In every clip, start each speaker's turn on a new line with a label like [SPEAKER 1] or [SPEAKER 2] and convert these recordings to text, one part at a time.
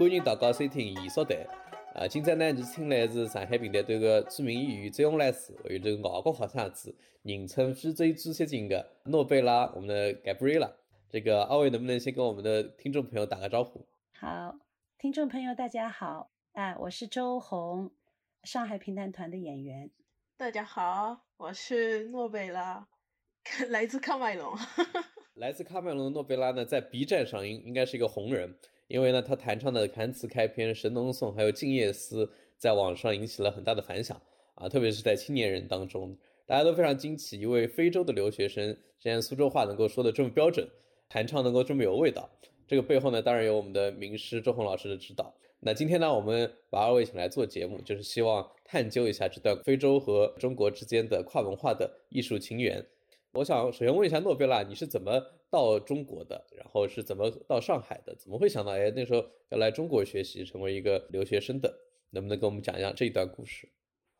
[SPEAKER 1] 欢迎大家收听艺术台。啊，今朝呢，你请来是上海平台对个著名演员周恩来师，还有这个外国学生子，人称非洲朱锡金的诺贝拉，我们的 Gabriela。这个二位能不能先跟我们的听众朋友打个招呼？
[SPEAKER 2] 好，听众朋友大家好，啊，我是周红，上海评弹团的演员。
[SPEAKER 3] 大家好，我是诺贝拉，来自喀麦隆。
[SPEAKER 1] 来自喀麦隆的诺贝拉呢，在 B 站上应应该是一个红人，因为呢，他弹唱的《弹词开篇》《神农颂》还有《静夜思》在网上引起了很大的反响啊，特别是在青年人当中，大家都非常惊奇，一位非洲的留学生，竟然苏州话能够说的这么标准，弹唱能够这么有味道。这个背后呢，当然有我们的名师周红老师的指导。那今天呢，我们把二位请来做节目，就是希望探究一下这段非洲和中国之间的跨文化的艺术情缘。我想首先问一下诺贝拉，你是怎么到中国的？然后是怎么到上海的？怎么会想到哎那时候要来中国学习，成为一个留学生的？能不能跟我们讲一下这一段故事？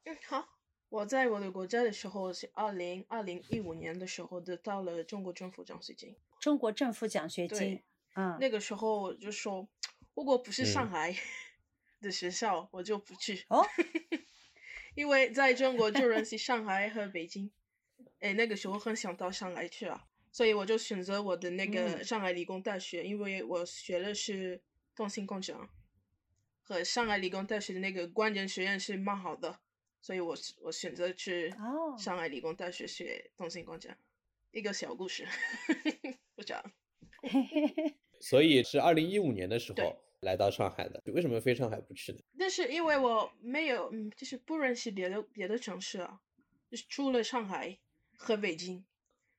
[SPEAKER 3] 嗯，好，我在我的国家的时候是二零二零一五年的时候得到了中国政府奖学金。
[SPEAKER 2] 中国政府奖学金，嗯，
[SPEAKER 3] 那个时候我就说，如果不是上海的学校，我就不去
[SPEAKER 2] 哦，
[SPEAKER 3] 因为在中国就认识上海和北京。哎，那个时候很想到上海去啊，所以我就选择我的那个上海理工大学，因为我学的是动信工程，和上海理工大学的那个关键学院是蛮好的，所以我我选择去上海理工大学学动信工程。一个小故事，不讲。
[SPEAKER 1] 所以是二零一五年的时候来到上海的，为什么非上海不去呢？
[SPEAKER 3] 那是因为我没有，嗯，就是不认识别的别的城市啊，就是除了上海。和北京，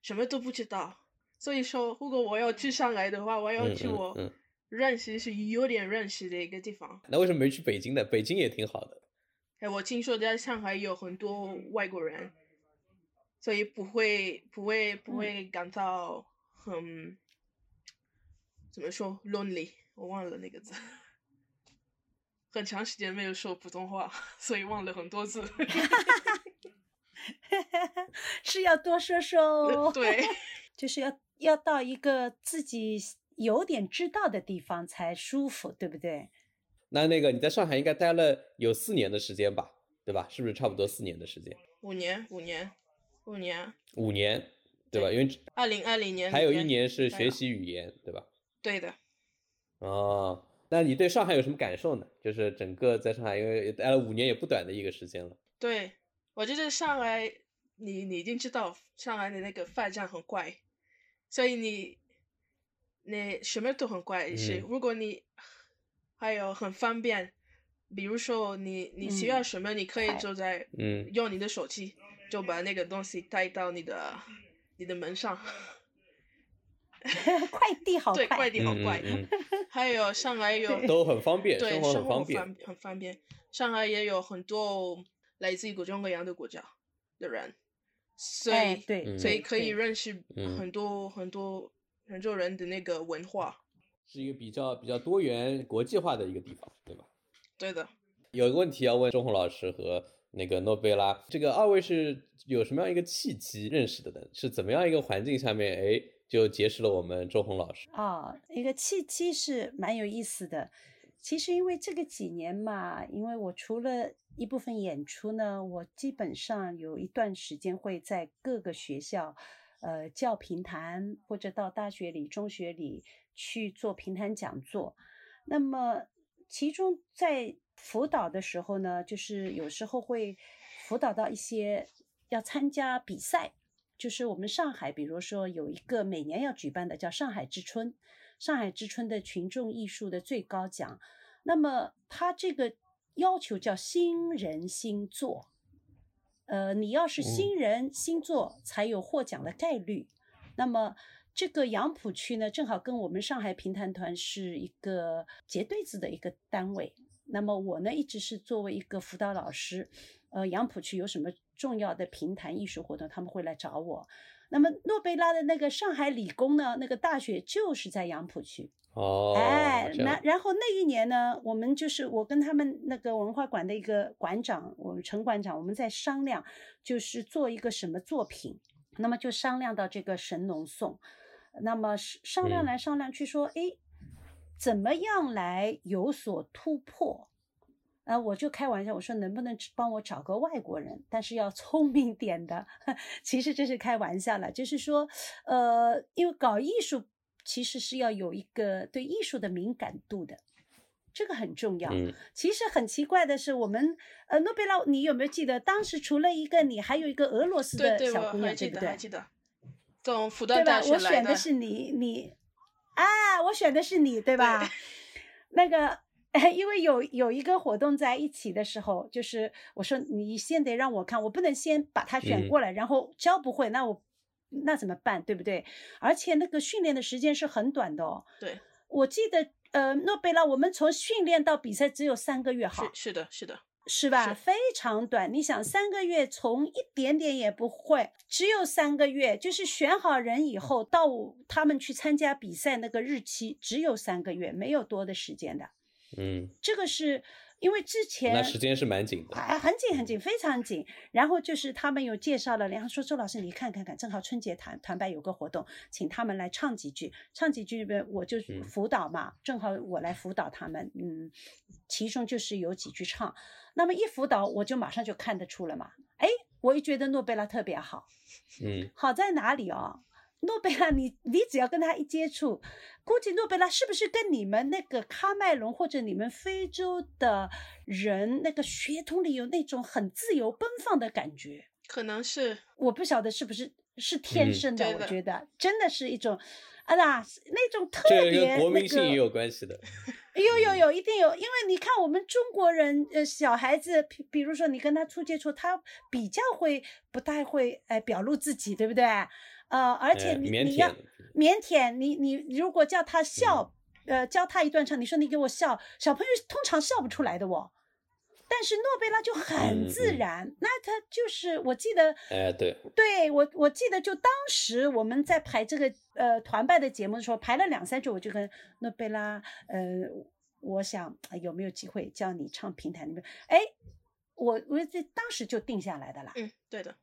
[SPEAKER 3] 什么都不知道。所以说，如果我要去上海的话，我要去我认识是有点认识的一个地方。
[SPEAKER 1] 那为什么没去北京呢？北京也挺好的。
[SPEAKER 3] 哎，我听说在上海有很多外国人，所以不会不会不会感到很怎么说 lonely？我忘了那个字。很长时间没有说普通话，所以忘了很多字。
[SPEAKER 2] 是要多说说哦，
[SPEAKER 3] 对，
[SPEAKER 2] 就是要要到一个自己有点知道的地方才舒服，对不对？
[SPEAKER 1] 那那个你在上海应该待了有四年的时间吧，对吧？是不是差不多四年的时间？
[SPEAKER 3] 五年，五年，五年，
[SPEAKER 1] 五年，对吧？因为
[SPEAKER 3] 二零二零年
[SPEAKER 1] 还有一年是学习语言，对吧？
[SPEAKER 3] 对的。
[SPEAKER 1] 哦，那你对上海有什么感受呢？就是整个在上海，因为待了五年也不短的一个时间了。
[SPEAKER 3] 对。我觉得上海，你你已经知道上海的那个发展很快，所以你你什么都很快。是如果你还有很方便，比如说你你需要什么，你可以就在
[SPEAKER 1] 嗯
[SPEAKER 3] 用你的手机就把那个东西带到你的你的门上。
[SPEAKER 2] 快递好
[SPEAKER 3] 快，对，快递好快。还有上海有
[SPEAKER 1] 都很方便，
[SPEAKER 3] 对，
[SPEAKER 1] 生活很方
[SPEAKER 3] 便，很方便。上海也有很多。来自于各种各样的国家的人，所以
[SPEAKER 2] 对，
[SPEAKER 3] 所以可以认识很多很多很多人的那个文化，
[SPEAKER 1] 是一个比较比较多元国际化的一个地方，对吧？
[SPEAKER 3] 对的。
[SPEAKER 1] 有一个问题要问钟红老师和那个诺贝拉，这个二位是有什么样一个契机认识的呢？是怎么样一个环境下面，哎，就结识了我们钟红老师？
[SPEAKER 2] 哦，一个契机是蛮有意思的。其实因为这个几年嘛，因为我除了一部分演出呢，我基本上有一段时间会在各个学校，呃，教评弹或者到大学里、中学里去做评弹讲座。那么其中在辅导的时候呢，就是有时候会辅导到一些要参加比赛，就是我们上海，比如说有一个每年要举办的叫上海之春。上海之春的群众艺术的最高奖，那么他这个要求叫新人新作，呃，你要是新人新作才有获奖的概率。那么这个杨浦区呢，正好跟我们上海评弹团是一个结对子的一个单位。那么我呢，一直是作为一个辅导老师，呃，杨浦区有什么重要的评弹艺术活动，他们会来找我。那么诺贝拉的那个上海理工呢，那个大学就是在杨浦区。
[SPEAKER 1] 哦，
[SPEAKER 2] 哎，那然后那一年呢，我们就是我跟他们那个文化馆的一个馆长，我们陈馆长，我们在商量，就是做一个什么作品。那么就商量到这个《神农颂》，那么商量来商量去说，哎，怎么样来有所突破？啊，我就开玩笑，我说能不能帮我找个外国人，但是要聪明点的。其实这是开玩笑了，就是说，呃，因为搞艺术其实是要有一个对艺术的敏感度的，这个很重要。
[SPEAKER 1] 嗯
[SPEAKER 2] 其实很奇怪的是，我们呃诺贝拉，你有没有记得当时除了一个你，还有一个俄罗斯
[SPEAKER 3] 对对，
[SPEAKER 2] 的小姑娘，
[SPEAKER 3] 记得，
[SPEAKER 2] 对不对
[SPEAKER 3] 还？记得，从复旦
[SPEAKER 2] 对吧
[SPEAKER 3] 大？学
[SPEAKER 2] 我选的是你，你啊，我选的是你，对吧？那个，因为有有一个活动在一起的时候，就是我说你先得让我看，我不能先把他选
[SPEAKER 1] 嗯
[SPEAKER 2] 过来，然后教不会，那我那怎么办，对不对？而且那个训练的时间是很短的哦。
[SPEAKER 3] 对，
[SPEAKER 2] 我记得，呃，诺贝拉，我们从训练到比赛只有三个月，
[SPEAKER 3] 是
[SPEAKER 2] 好，
[SPEAKER 3] 是的，是的，
[SPEAKER 2] 是吧？
[SPEAKER 3] 是
[SPEAKER 2] 非常短。你想，三个月从一点点也不会，只有三个月，就是选好人以后到他们去参加比赛那个日期只有三个月，没有多的时间的。
[SPEAKER 1] 嗯，
[SPEAKER 2] 这个是因为之前
[SPEAKER 1] 那时间是蛮紧的。
[SPEAKER 2] 啊，很紧很紧，非常紧。然后就是他们有介绍了，然后说周老师你看看看，正好春节团团拜有个活动，请他们来唱几句，唱几句呗，我就
[SPEAKER 1] 嗯。
[SPEAKER 2] 辅导嘛，正好我来辅导他们，嗯，其中就是有几句唱，那么一辅导我就马上就看得出了嘛，哎，我也觉得诺贝拉特别好，
[SPEAKER 1] 嗯。
[SPEAKER 2] 好在哪里哦？诺贝拉你，你只要跟他一接触，估计诺贝拉是不是跟你们那个喀麦隆或者你们非洲的人那个血统里有那种很自由奔放的感觉？
[SPEAKER 3] 可能是
[SPEAKER 2] 我不晓得是不是是天
[SPEAKER 1] 嗯
[SPEAKER 2] 生的，我觉得真的是一种，啊啦，那种特
[SPEAKER 1] 这个
[SPEAKER 2] 别
[SPEAKER 1] 跟国
[SPEAKER 2] 那个
[SPEAKER 1] 民性也有关系的。
[SPEAKER 2] 有有有，一定有，因为你看我们中国人，呃，小孩子，比比如说你跟他初接触，他比较会不太会，哎、表露自己，对不对？呃，而且你你要
[SPEAKER 1] 腆
[SPEAKER 2] 腼腆，你你如果叫他笑，
[SPEAKER 1] 嗯
[SPEAKER 2] 呃，教他一段唱，你说你给我笑，小朋友通常笑不出来的哦。但是诺贝拉就很
[SPEAKER 1] 嗯嗯。
[SPEAKER 2] 自然，那他就是我记得，
[SPEAKER 1] 哎，对，
[SPEAKER 2] 对我我记得就当时我们在排这个呃团拜的节目的时候，排了两三句，我就跟诺贝拉呃，我想呃有没有机会叫你唱平台里面，哎，我我这当时就定下来的啦，
[SPEAKER 3] 嗯，对的，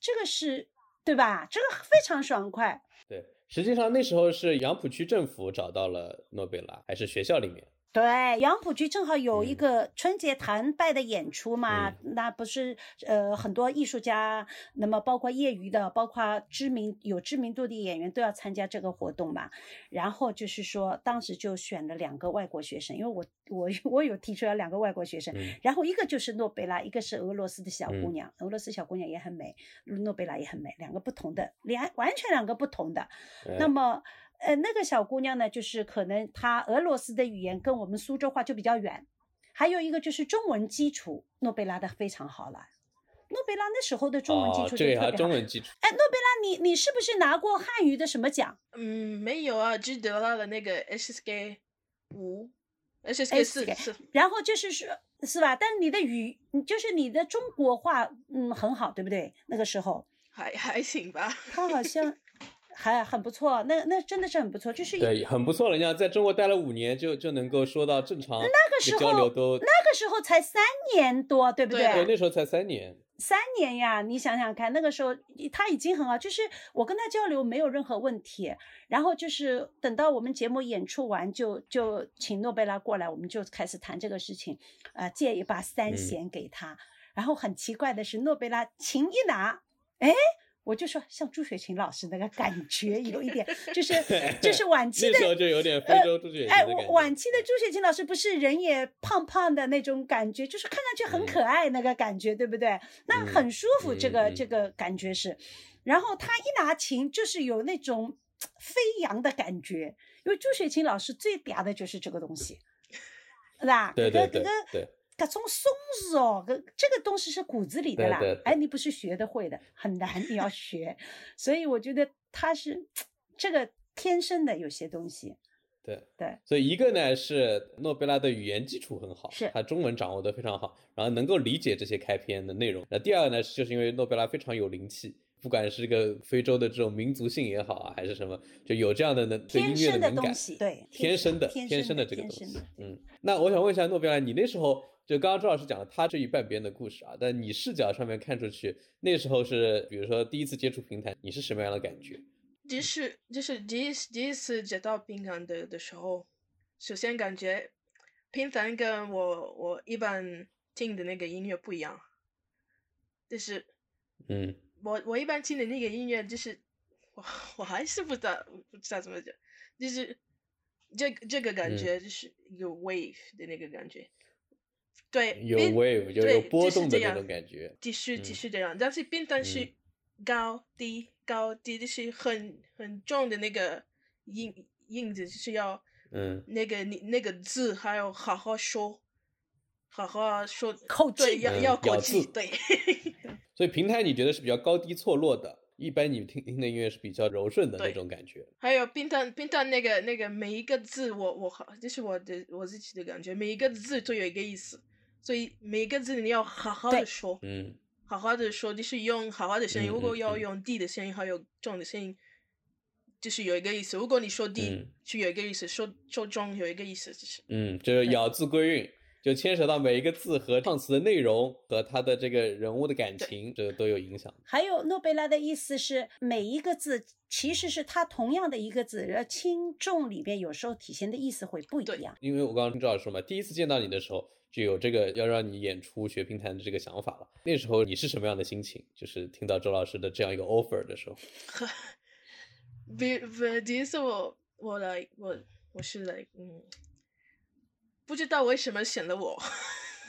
[SPEAKER 2] 这个是对吧？这个非常爽快，
[SPEAKER 1] 对，实际上那时候是杨浦区政府找到了诺贝拉，还是学校里面？
[SPEAKER 2] 对，杨浦区正好有一
[SPEAKER 1] 嗯。
[SPEAKER 2] 个春节团拜的演出嘛，那不是呃很多艺术家，那么包括业余的，包括知名有知名度的演员都要参加这个活动嘛。然后就是说，当时就选了两个外国学生，因为我我 我有提出要两个外国学生，
[SPEAKER 1] 嗯。
[SPEAKER 2] 然后一个就是诺贝拉，一个是俄罗斯的小姑
[SPEAKER 1] 嗯。
[SPEAKER 2] 娘，俄罗斯小姑娘也很美，诺贝拉也很美，两个不同的，两完全两个不同的。
[SPEAKER 1] 哎。
[SPEAKER 2] 那么，呃，那个小姑娘呢，就是可能她俄罗斯的语言跟我们苏州话就比较远，还有一个就是中文基础，诺贝拉的非常好了。诺贝拉那时候的中文基
[SPEAKER 1] 哦
[SPEAKER 2] 础，就
[SPEAKER 1] 这个还
[SPEAKER 2] 特别好。
[SPEAKER 1] 中文基础。
[SPEAKER 2] 哎，诺贝拉，你你是不是拿过汉语的什么奖
[SPEAKER 3] 嗯，没有啊，只得到了那个 SSK 五，SSK 四
[SPEAKER 2] SSK
[SPEAKER 3] 四，
[SPEAKER 2] 然后就是说，是吧？但你的语，就是你的中国话，嗯，很好，对不对？那个时候，
[SPEAKER 3] 还还行吧。
[SPEAKER 2] 他好像还很不错，那那真的是很不错，就是
[SPEAKER 1] 对，很不错了。你想在中国待了五年就，就能够说到正常，那个
[SPEAKER 2] 时
[SPEAKER 1] 交流
[SPEAKER 2] 候
[SPEAKER 1] 都，
[SPEAKER 2] 那个时候才三年多，对不
[SPEAKER 3] 对
[SPEAKER 1] 对，那时候才三年。
[SPEAKER 2] 三年呀，你想想看，那个时候他已经很好，就是我跟他交流没有任何问题。然后就是等到我们节目演出完就，就请诺贝拉过来，我们就开始谈这个事情，啊、借一把三
[SPEAKER 1] 嗯
[SPEAKER 2] 弦给他。然后很奇怪的是，诺贝拉琴一拿，哎。我就说像朱雪琴老师那个感觉有一点，就是 就是晚期的
[SPEAKER 1] 那时候就有点非洲朱雪琴
[SPEAKER 2] 哎，
[SPEAKER 1] 我。
[SPEAKER 2] 晚期的朱雪琴老师不是人也胖胖的那种感觉，就是看上去很可爱那个感觉，对不对？那
[SPEAKER 1] 嗯
[SPEAKER 2] 很舒服，这个、这个感觉是。然后他一拿琴，就是有那种飞扬的感觉，因为朱雪琴老师最嗲的就是这个东西，是吧？
[SPEAKER 1] 对对对对，
[SPEAKER 2] 搿种松弛哦，搿这个东西是骨子里的啦。
[SPEAKER 1] 对对对
[SPEAKER 2] 哎，你不是学得会的，很难，你要学。所以我觉得他是这个天生的有些东西。
[SPEAKER 1] 对
[SPEAKER 2] 对，
[SPEAKER 1] 所以一个呢是诺贝拉的语言基础很好，
[SPEAKER 2] 是
[SPEAKER 1] 他中文掌握的非常好，然后能够理解这些开篇的内容。那第二呢，就是因为诺贝拉非常有灵气，不管是这个非洲的这种民族性也好啊，还是什么，就有这样的能对音
[SPEAKER 2] 天生的
[SPEAKER 1] 乐敏感，
[SPEAKER 2] 东西，对，
[SPEAKER 1] 天生的
[SPEAKER 2] 天
[SPEAKER 1] 天生
[SPEAKER 2] 的
[SPEAKER 1] 的这个东西。嗯，那我想问一下诺贝拉，你那时候就刚刚周老师讲了他这一半边的故事啊，但你视角上面看出去，那时候是比如说第一次接触平台，你是什么样的感觉？
[SPEAKER 3] 就是就是第一次第一次接到平台的的时候，首先感觉平台跟我我一般听的那个音乐不一样，就是
[SPEAKER 1] 嗯
[SPEAKER 3] 我我一般听的那个音乐就是我我还是不知道不知道怎么讲，就是这这个感
[SPEAKER 1] 嗯
[SPEAKER 3] 觉就是有 wave 的那个感觉，对，
[SPEAKER 1] 有 wave 就
[SPEAKER 3] 对
[SPEAKER 1] 有波
[SPEAKER 3] 就是这样
[SPEAKER 1] 动的那种感觉。
[SPEAKER 3] 继续继
[SPEAKER 1] 嗯
[SPEAKER 3] 续这样，但是冰单是
[SPEAKER 1] 嗯
[SPEAKER 3] 高低高低，就是很很重的那个音音子，就是要
[SPEAKER 1] 嗯
[SPEAKER 3] 那个你那个字还要好好说，好好说
[SPEAKER 2] 口
[SPEAKER 3] 对，要要口
[SPEAKER 1] 咬
[SPEAKER 3] 技，
[SPEAKER 1] 字
[SPEAKER 3] 对
[SPEAKER 1] 所以平台你觉得是比较高低错落的，一般你听听的音乐是比较柔顺的那种感觉。
[SPEAKER 3] 还有冰蛋冰蛋那个那个每一个字我我好，这是我的我自己的感觉，每一个字都有一个意思，所以每个字你要好好的说。
[SPEAKER 1] 嗯
[SPEAKER 3] 好好的说，就是用好好的声音。
[SPEAKER 1] 嗯
[SPEAKER 3] 如果要用低的声音，还有重的声音，就是有一个意思。如果你说低，
[SPEAKER 1] 嗯
[SPEAKER 3] 就有一个意思；说说重有一个意思，就是
[SPEAKER 1] 嗯，就是咬字归韵，就牵扯到每一个字和唱词的内容和他的这个人物的感情，这个都有影响。
[SPEAKER 2] 还有诺贝拉的意思是每一个字其实是它同样的一个字，而轻重里边有时候体现的意思会不一样。
[SPEAKER 1] 因为我刚刚听赵老师说嘛，第一次见到你的时候就有这个要让你演出学评弹的这个想法了。那时候你是什么样的心情？就是听到周老师的这样一个 offer 的时候，
[SPEAKER 3] 比比第一次我我来我我是来嗯，不知道为什么选了我，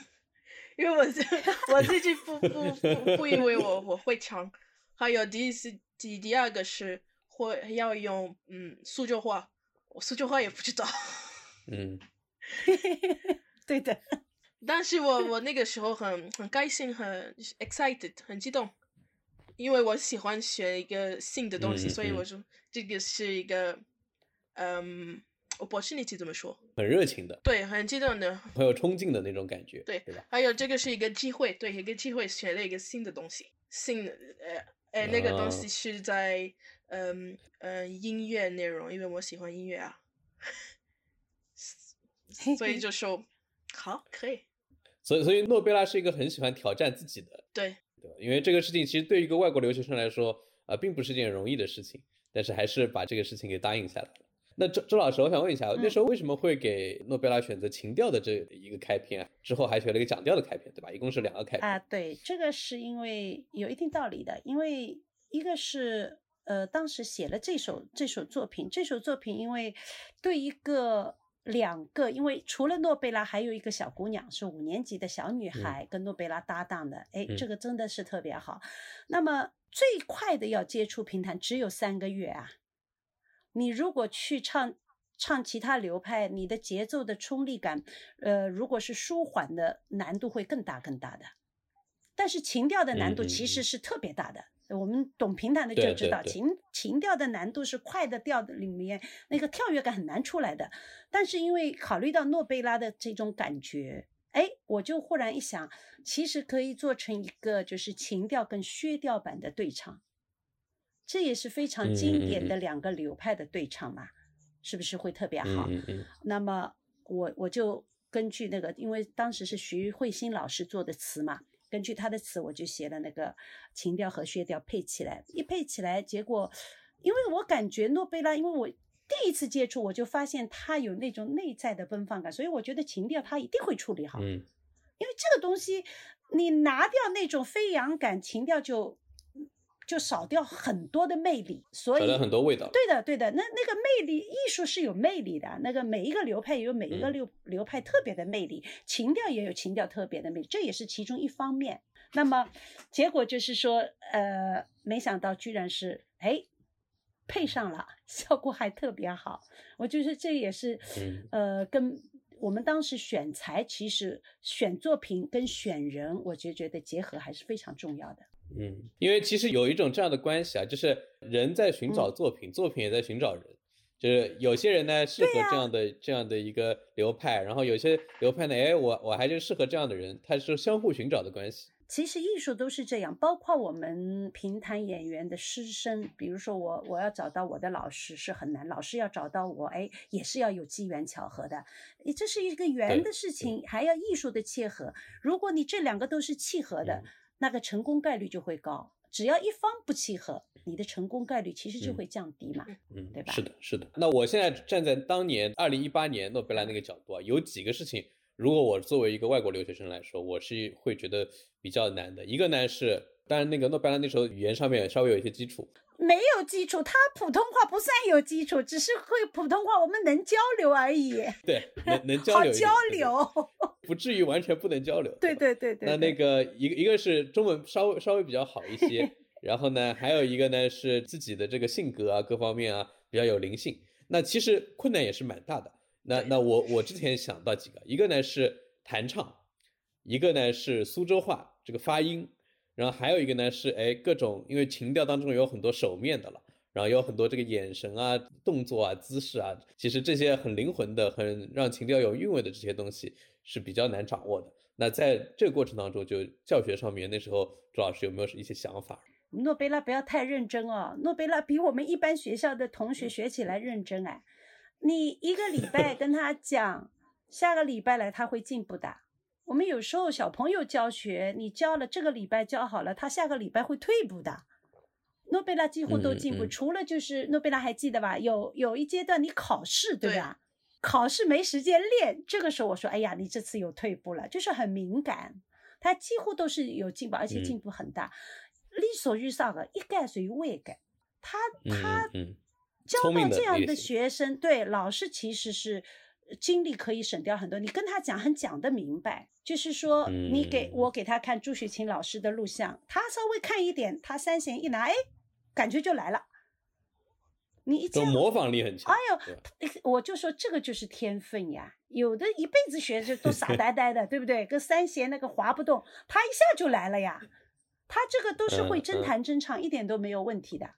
[SPEAKER 3] 因为我自我自己不 不不不以为我我会唱，还有第一次第第二个是会要用嗯苏州话，我苏州话也不知道。
[SPEAKER 1] 嗯
[SPEAKER 2] 对的，
[SPEAKER 3] 但是我我那个时候很很开心，很 excited，很激动，因为我喜欢学一个新的东西，
[SPEAKER 1] 嗯嗯嗯
[SPEAKER 3] 所以我说这个是一个，嗯，opportunity 怎么说？
[SPEAKER 1] 很热情的，
[SPEAKER 3] 对，很激动的。
[SPEAKER 1] 很有冲劲的那种感觉，
[SPEAKER 3] 对
[SPEAKER 1] 对吧？
[SPEAKER 3] 还有这个是一个机会，对，一个机会学了一个新的东西，新的呃呃那个东西
[SPEAKER 1] 哦
[SPEAKER 3] 是在嗯呃音乐内容，因为我喜欢音乐啊，所以就说好可以，
[SPEAKER 1] 所以所以诺贝拉是一个很喜欢挑战自己的，
[SPEAKER 3] 对。
[SPEAKER 1] 对？因为这个事情其实对于一个外国留学生来说，啊、并不是件容易的事情，但是还是把这个事情给答应下来了。那周周老师，我想问一下，那时候为什么会给诺贝拉选择情调的这一个开篇啊？之后还选了一个讲调的开篇，对吧？一共是两个开篇。
[SPEAKER 2] 啊，对，这个是因为有一定道理的，因为一个是呃，当时写了这首这首作品，这首作品因为对一个两个，因为除了诺贝拉，还有一个小姑娘是五年级的小女孩跟诺贝拉搭档的，哎、
[SPEAKER 1] 嗯
[SPEAKER 2] 这个真的是特别好。那么最快的要接触评弹只有三个月啊，你如果去唱。唱其他流派，你的节奏的冲力感，呃，如果是舒缓的，难度会更大更大的。但是情调的难度其实是特别大的，我们懂评弹的就知道，情情调的难度是快的调的里面那个跳跃感很难出来的。但是因为考虑到诺贝拉的这种感觉，哎，我就忽然一想，其实可以做成一个就是情调跟薛调版的对唱，这也是非常经典的两个流派的对唱嘛，是不是会特别好？那么我我就根据那个，因为当时是徐慧欣老师做的词嘛，根据他的词，我就写了那个情调和薛调配起来，一配起来，结果因为我感觉诺贝拉，因为我第一次接触，我就发现他有那种内在的奔放感，所以我觉得情调他一定会处理好，
[SPEAKER 1] 嗯。
[SPEAKER 2] 因为这个东西你拿掉那种飞扬感，情调就就少掉很多的魅力，所以
[SPEAKER 1] 少了很多味道。
[SPEAKER 2] 对的，对的，那那个魅力，艺术是有魅力的。那个每一个流派也有每一个
[SPEAKER 1] 嗯
[SPEAKER 2] 流、流派特别的魅力，情调也有情调特别的魅力，这也是其中一方面。那么结果就是说，呃，没想到居然是哎配上了，效果还特别好。我就是这也是
[SPEAKER 1] 嗯
[SPEAKER 2] 呃跟我们当时选材，其实选作品跟选人，我就觉得结合还是非常重要的。
[SPEAKER 1] 嗯，因为其实有一种这样的关系啊，就是人在寻找
[SPEAKER 2] 嗯
[SPEAKER 1] 作品，作品也在寻找人。就是有些人呢适合这样的、这样的一个流派，然后有些流派呢，哎，我我还就适合这样的人，它是相互寻找的关系。
[SPEAKER 2] 其实艺术都是这样，包括我们评弹演员的师生，比如说我我要找到我的老师是很难，老师要找到我，哎，也是要有机缘巧合的，诶这是一个缘的事情，还要艺术的契合。如果你这两个都是契合的，
[SPEAKER 1] 嗯
[SPEAKER 2] 那个成功概率就会高。只要一方不契合，你的成功概率其实就
[SPEAKER 1] 嗯
[SPEAKER 2] 会降低嘛。
[SPEAKER 1] 嗯，
[SPEAKER 2] 对吧
[SPEAKER 1] 是的，是的。那我现在站在当年二零一八年诺贝尔那个角度啊，有几个事情，如果我作为一个外国留学生来说，我是会觉得比较难的。一个呢是，当然那个诺贝尔那时候语言上面稍微有一些基础，
[SPEAKER 2] 没有基础，他普通话不算有基础，只是会普通话，我们能交流而已，
[SPEAKER 1] 对，能能交流
[SPEAKER 2] 交流。
[SPEAKER 1] 不至于完全不能交流。
[SPEAKER 2] 对
[SPEAKER 1] 吧
[SPEAKER 2] 对对对。
[SPEAKER 1] 那那个一个一个是中文稍微稍微比较好一些，然后呢，还有一个呢是自己的这个性格啊各方面啊比较有灵性。那其实困难也是蛮大的。那那我我之前想到几个，一个呢是弹唱，一个呢是苏州话这个发音，然后还有一个呢是哎各种因为情调当中有很多手面的了。然后有很多这个眼神啊、动作啊、姿势啊，其实这些很灵魂的、很让情调有韵味的这些东西是比较难掌握的。那在这个过程当中，就教学上面，那时候朱老师有没有一些想法？
[SPEAKER 2] 诺贝拉不要太认真哦，诺贝拉比我们一般学校的同学学起来认真哎。你一个礼拜跟他讲，下个礼拜来他会进步的。我们有时候小朋友教学，你教了这个礼拜教好了，他下个礼拜会退步的。诺贝拉几乎都进步，
[SPEAKER 1] 嗯嗯
[SPEAKER 2] 除了就是诺贝拉还记得吧？有有一阶段你考试对
[SPEAKER 3] 对
[SPEAKER 2] 吧？考试没时间练，这个时候我说，哎呀，你这次有退步了，就是很敏感。他几乎都是有进步，而且
[SPEAKER 1] 嗯
[SPEAKER 2] 进步很大。力所欲上的，一概属于未改。他他教到这样的学生，对老师其实是精力可以省掉很多。你跟他讲，很讲得明白，就是说你给
[SPEAKER 1] 嗯
[SPEAKER 2] 我给他看朱雪琴老师的录像，他稍微看一点，他三弦一拿，哎，感觉就来了。你一这样
[SPEAKER 1] 这种模仿力很强。
[SPEAKER 2] 哎呦我就说这个就是天分呀，有的一辈子学就都傻呆呆的，对不对？跟三弦那个滑不动，他一下就来了呀。他这个都是会真弹真唱，一点都没有问题的。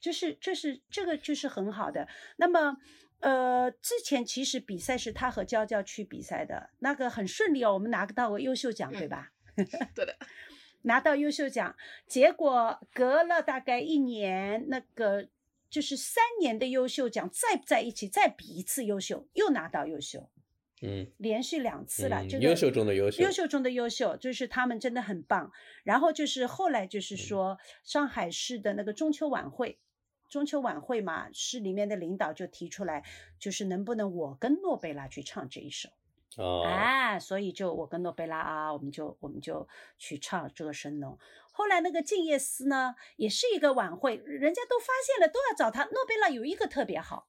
[SPEAKER 2] 就是这是这个就是很好的。那么呃，之前其实比赛是他和娇娇去比赛的，那个很顺利哦，我们拿到个优秀奖，对
[SPEAKER 3] 嗯
[SPEAKER 2] 吧？
[SPEAKER 3] 对的，
[SPEAKER 2] 拿到优秀奖，结果隔了大概一年，那个就是三年的优秀奖再在一起再比一次优秀，又拿到优秀，
[SPEAKER 1] 嗯，
[SPEAKER 2] 连续两次了。
[SPEAKER 1] 嗯
[SPEAKER 2] 这个
[SPEAKER 1] 优秀中的优秀
[SPEAKER 2] 优秀中的优秀，就是他们真的很棒。然后就是后来就是
[SPEAKER 1] 嗯
[SPEAKER 2] 说上海市的那个中秋晚会。中秋晚会嘛，市里面的领导就提出来，就是能不能我跟诺贝拉去唱这一首。
[SPEAKER 1] 哦，
[SPEAKER 2] 哎，所以就我跟诺贝拉啊，我们就我们就去唱这个神农。后来那个静夜思呢，也是一个晚会，人家都发现了，都要找他。诺贝拉有一个特别好，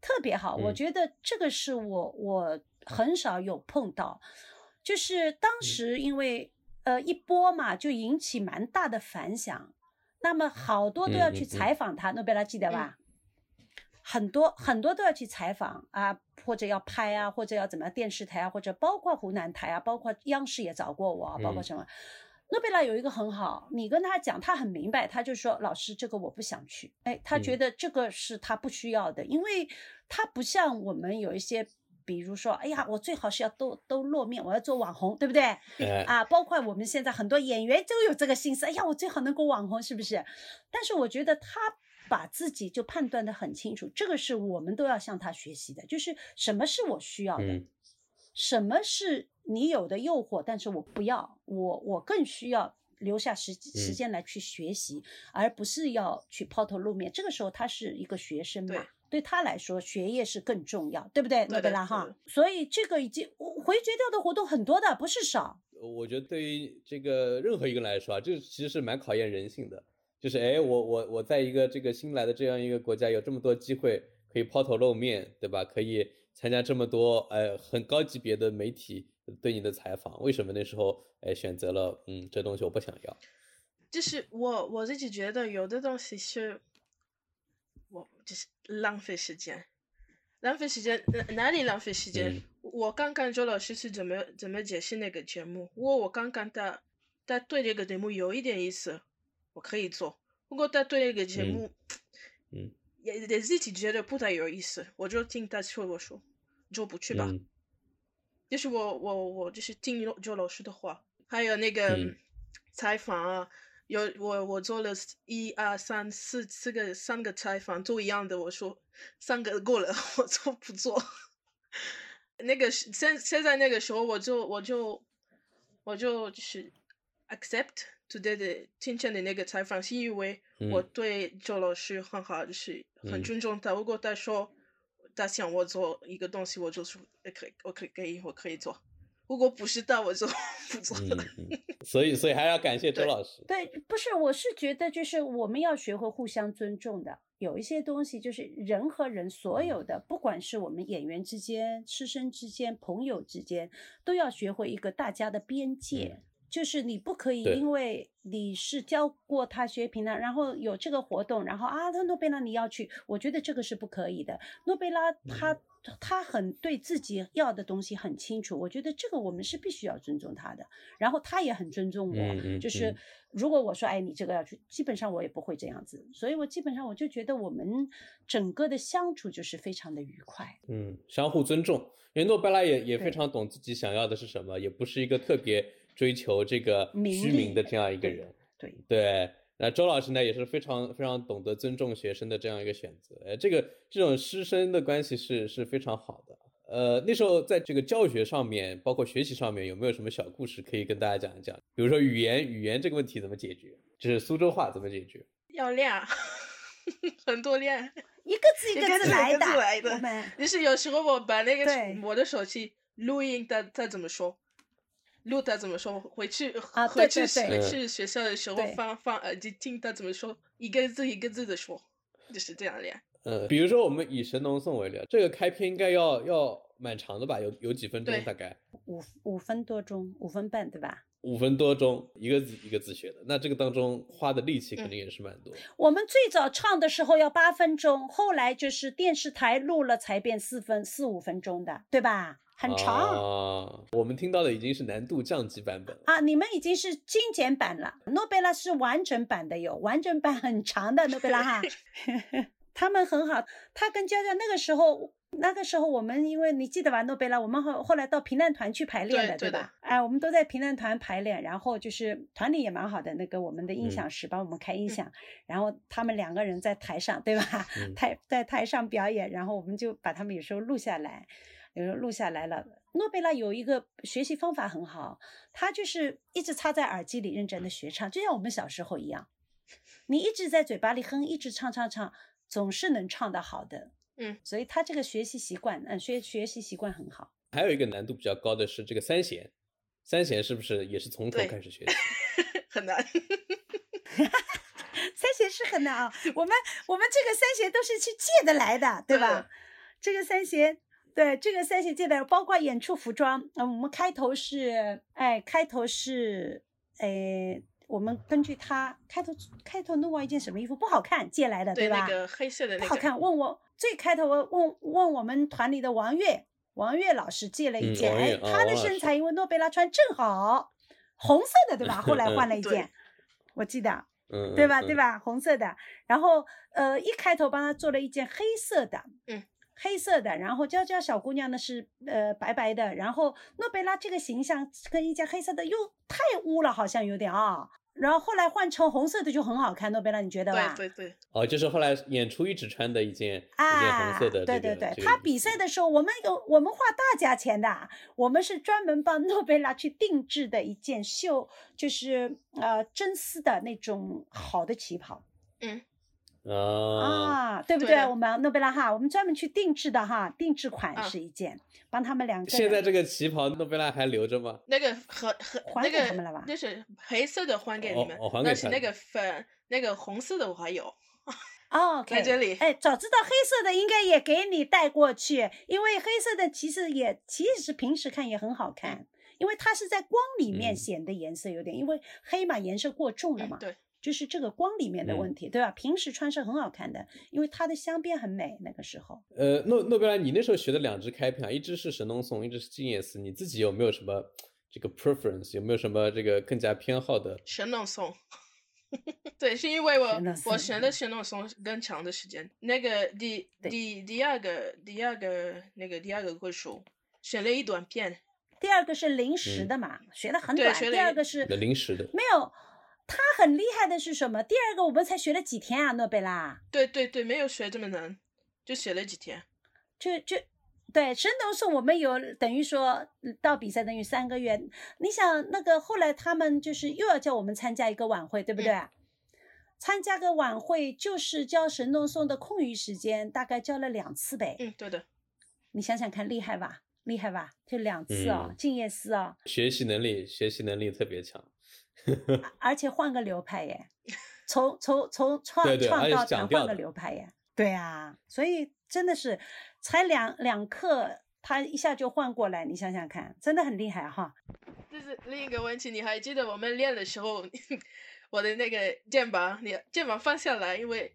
[SPEAKER 2] 特别好，我
[SPEAKER 1] 嗯
[SPEAKER 2] 觉得这个是我我很少有碰到，就是当时因为呃一播嘛，就引起蛮大的反响，那么好多都要去采访他，诺贝拉记得吧？很多很多都要去采访啊，或者要拍啊，或者要怎么样，电视台啊，或者包括湖南台啊，包括央视也找过我啊，包括
[SPEAKER 1] 嗯。
[SPEAKER 2] 什么。诺贝拉有一个很好，你跟他讲，他很明白，他就说老师这个我不想去，哎，他觉
[SPEAKER 1] 嗯。
[SPEAKER 2] 得这个是他不需要的，因为他不像我们有一些，比如说，哎呀，我最好是要都都露面，我要做网红，对不对？
[SPEAKER 1] 哎，
[SPEAKER 2] 啊，包括我们现在很多演员都有这个心思，哎呀，我最好能够网红，是不是？但是我觉得他把自己就判断的很清楚，这个是我们都要向他学习的，就是什么是我需要的，
[SPEAKER 1] 嗯
[SPEAKER 2] 什么是你有的诱惑，但是我不要，我我更需要留下时时
[SPEAKER 1] 嗯
[SPEAKER 2] 间来去学习，而不是要去抛头露面。这个时候他是一个学生嘛。
[SPEAKER 3] 对
[SPEAKER 2] 对他来说，学业是更重要，对不对，
[SPEAKER 3] 对的
[SPEAKER 2] 诺贝拉哈？所以这个已经回绝掉的活动很多的，不是少。
[SPEAKER 1] 我觉得对于这个任何一个人来说啊，这其实是蛮考验人性的。就是哎，我我我在一个这个新来的这样一个国家，有这么多机会可以抛头露面，对吧？可以参加这么多呃很高级别的媒体对你的采访，为什么那时候哎选择了嗯这东西我不想要？
[SPEAKER 3] 就是我我自己觉得有的东西是，我就是浪费时间，浪费时间哪哪里浪费时间？
[SPEAKER 1] 嗯
[SPEAKER 3] 我刚刚周老师是怎么怎么解释那个节目？如果我刚刚他他对这个节目有一点意思，我可以做；不过他对那个节
[SPEAKER 1] 嗯
[SPEAKER 3] 目，
[SPEAKER 1] 嗯
[SPEAKER 3] 也也自己觉得不太有意思，我就听他说我说，你就不去吧。
[SPEAKER 1] 嗯
[SPEAKER 3] 就是我我我就是听周老师的话，还有那个
[SPEAKER 1] 嗯
[SPEAKER 3] 采访啊，有我我做了一二三四四个三个采访都一样的，我说三个够了，我就不做。那个是现现在那个时候我就我就我就就是 accept Today 的今天的那个采访，是因为我
[SPEAKER 1] 嗯
[SPEAKER 3] 对周老师很好，就是很
[SPEAKER 1] 嗯
[SPEAKER 3] 尊重他。如果他说他想我做一个东西，我就说呃可以，我可以可以，我可以做。如果不是到，我就 不做了。
[SPEAKER 1] 嗯嗯，所以所以还要感谢周老师。
[SPEAKER 2] 对，不是，我是觉得就是我们要学会互相尊重的。有一些东西就是人和人所有的，不管是我们演员之间、师生之间、朋友之间，都要学会一个大家的边界。
[SPEAKER 1] 嗯
[SPEAKER 2] 就是你不可以因为你是教过他学评的，然后有这个活动，然后啊，他诺贝拉你要去，我觉得这个是不可以的。诺贝拉他、他很对自己要的东西很清楚，我觉得这个我们是必须要尊重他的，然后他也很尊重我，
[SPEAKER 1] 嗯嗯
[SPEAKER 2] 就是
[SPEAKER 1] 嗯
[SPEAKER 2] 如果我说哎你这个要去，基本上我也不会这样子，所以我基本上我就觉得我们整个的相处就是非常的愉快。
[SPEAKER 1] 嗯，相互尊重，因为诺贝拉也也非常懂自己想要的是什么，也不是一个特别追求这个
[SPEAKER 2] 名
[SPEAKER 1] 虚名的这样一个
[SPEAKER 2] 对
[SPEAKER 1] 人。
[SPEAKER 2] 对，
[SPEAKER 1] 对，那周老师呢也是非常非常懂得尊重学生的这样一个选择，呃，这个这种师生的关系是是非常好的。呃，那时候在这个教学上面，包括学习上面，有没有什么小故事可以跟大家讲一讲？比如说语言，语言这个问题怎么解决？就是苏州话怎么解决？
[SPEAKER 3] 要练，很多练。
[SPEAKER 2] 一个字一
[SPEAKER 3] 一个字
[SPEAKER 2] 来的，
[SPEAKER 3] 字来的
[SPEAKER 2] 我们
[SPEAKER 3] 就是有时候我把那个我的手机录音，他他怎么说？录他怎么说？回去
[SPEAKER 2] 啊
[SPEAKER 3] 回去
[SPEAKER 2] 对对
[SPEAKER 3] 回去学校的时候放放耳机听他怎么说，一个字一个字的说，就是这样练。
[SPEAKER 1] 呃，比如说我们以神农颂为例，这个开篇应该要要蛮长的吧？有有几分钟大概？
[SPEAKER 2] 五五分多钟，五分半对吧？
[SPEAKER 1] 五分多钟，一个字一个字学的，那这个当中花的力气肯
[SPEAKER 3] 嗯
[SPEAKER 1] 定也是蛮多。
[SPEAKER 2] 我们最早唱的时候要八分钟，后来就是电视台录了才变四分四五分钟的，对吧？很长
[SPEAKER 1] 啊。我们听到的已经是难度降级版本了。
[SPEAKER 2] 啊！你们已经是精简版了，诺贝拉是完整版的有，完整版很长的诺贝拉哈。他们很好，他跟娇娇那个时候，那个时候我们因为你记得吧，诺贝拉我们后后来到平弹团去排练的，
[SPEAKER 3] 对
[SPEAKER 2] 吧？哎，我们都在平弹团排练，然后就是团里也蛮好的，那个我们的音
[SPEAKER 1] 嗯
[SPEAKER 2] 响师帮我们开音响，然后他们两个人在台上，对吧？
[SPEAKER 1] 嗯
[SPEAKER 2] 台在台上表演，然后我们就把他们有时候录下来，有时候录下来了。诺贝拉有一个学习方法很好，他就是一直插在耳机里认真的学唱，就像我们小时候一样，你一直在嘴巴里哼，一直唱唱唱，总是能唱得好的。
[SPEAKER 3] 嗯，
[SPEAKER 2] 所以他这个学习习惯，嗯，学学习习惯很好。
[SPEAKER 1] 还有一个难度比较高的是这个三弦，三弦是不是也是从头开始学习？
[SPEAKER 3] 很难。
[SPEAKER 2] 三弦是很难啊，我们我们这个三弦都是去借的来的，对吧？这个三弦，对，这个三弦借的，包括演出服装，嗯，我们开头是，哎，开头是，哎，我们根据他开头开头弄过一件什么衣服不好看，借来的，
[SPEAKER 3] 对，
[SPEAKER 2] 吧？
[SPEAKER 3] 那个黑色的那个，
[SPEAKER 2] 不好看，问我最开头问问问我们团里的王悦，王悦老师借了一
[SPEAKER 1] 嗯
[SPEAKER 2] 件，哎
[SPEAKER 1] 王悦，哦
[SPEAKER 2] 他的身材因为诺贝拉穿正好，红色的对吧？后来换了一 件，我记得。
[SPEAKER 1] 嗯，
[SPEAKER 2] 对吧？
[SPEAKER 1] 嗯
[SPEAKER 2] 对？吧？红色的，然后呃，一开头帮他做了一件黑色的，
[SPEAKER 3] 嗯，
[SPEAKER 2] 黑色的，然后娇娇小姑娘呢是呃白白的，然后诺贝拉这个形象跟一件黑色的又太污了，好像有点啊。然后后来换成红色的就很好看，诺贝拉你觉得吧？
[SPEAKER 3] 对对对，
[SPEAKER 1] 哦，就是后来演出一直穿的一件一件
[SPEAKER 2] 啊，
[SPEAKER 1] 红色的这个，
[SPEAKER 2] 对对对，
[SPEAKER 1] 这个
[SPEAKER 2] 他比赛的时候，我们有我们花大价钱的，我们是专门帮诺贝拉去定制的一件绣，就是呃真丝的那种好的旗袍。
[SPEAKER 3] 嗯，
[SPEAKER 1] 啊，
[SPEAKER 2] 啊，对不对？
[SPEAKER 3] 对
[SPEAKER 2] 我们诺贝拉哈，我们专门去定制的哈，定制款
[SPEAKER 3] 啊
[SPEAKER 2] 是一件，帮他们两个。
[SPEAKER 1] 现在这个旗袍诺贝拉还留着吗？
[SPEAKER 3] 那个和和
[SPEAKER 2] 还
[SPEAKER 3] 那
[SPEAKER 2] 给他们了吧
[SPEAKER 3] 个那是黑色的还给你们
[SPEAKER 1] 哦哦还，给他们
[SPEAKER 3] 但是那个粉那个红色的我还有。
[SPEAKER 2] 哦
[SPEAKER 3] 在这里
[SPEAKER 2] 哎，早知道黑色的应该也给你带过去，因为黑色的其实也其实平时看也很好看，因为它是在光里面
[SPEAKER 1] 嗯
[SPEAKER 2] 显得颜色有点，因为黑嘛颜色过重了嘛，
[SPEAKER 3] 嗯对，
[SPEAKER 2] 就是这个光里面的
[SPEAKER 1] 嗯
[SPEAKER 2] 问题，对吧？平时穿是很好看的，因为它的镶边很美，那个时候。
[SPEAKER 1] 呃，诺诺贝拉，你那时候学的两支开篇啊，一支是神农颂，一支是静夜思，你自己有没有什么这个 preference？有没有什么这个更加偏好的？
[SPEAKER 3] 神农颂。对，是因为我我学的神农颂更长的时间。那个第第第二个第二个那个第二个歌手选了一短片，
[SPEAKER 2] 第二个是临时
[SPEAKER 1] 嗯
[SPEAKER 2] 的嘛，学的很短。第二个是
[SPEAKER 1] 临时的
[SPEAKER 2] 没有，他很厉害的是什么？第二个我们才学了几天啊，诺贝拉，
[SPEAKER 3] 对对对，没有学这么难，就学了几天。
[SPEAKER 2] 就就对，神农颂我们有等于说到比赛等于三个月。你想那个后来他们就是又要叫我们参加一个晚会，对不对？参加个晚会就是教神农颂的空余时间，大概教了两次呗。
[SPEAKER 3] 嗯，对的。
[SPEAKER 2] 你想想看，厉害吧？厉害吧？就两次哦，静夜思哦。
[SPEAKER 1] 学习能力，学习能力特别强。
[SPEAKER 2] 而且换个流派耶，从从从 创创造转换个流派耶。对啊，所以真的是才两两课，他一下就换过来，你想想看，真的很厉害哈。
[SPEAKER 3] 这是另一个问题，你还记得我们练的时候，我的那个肩膀，你肩膀放下来，因为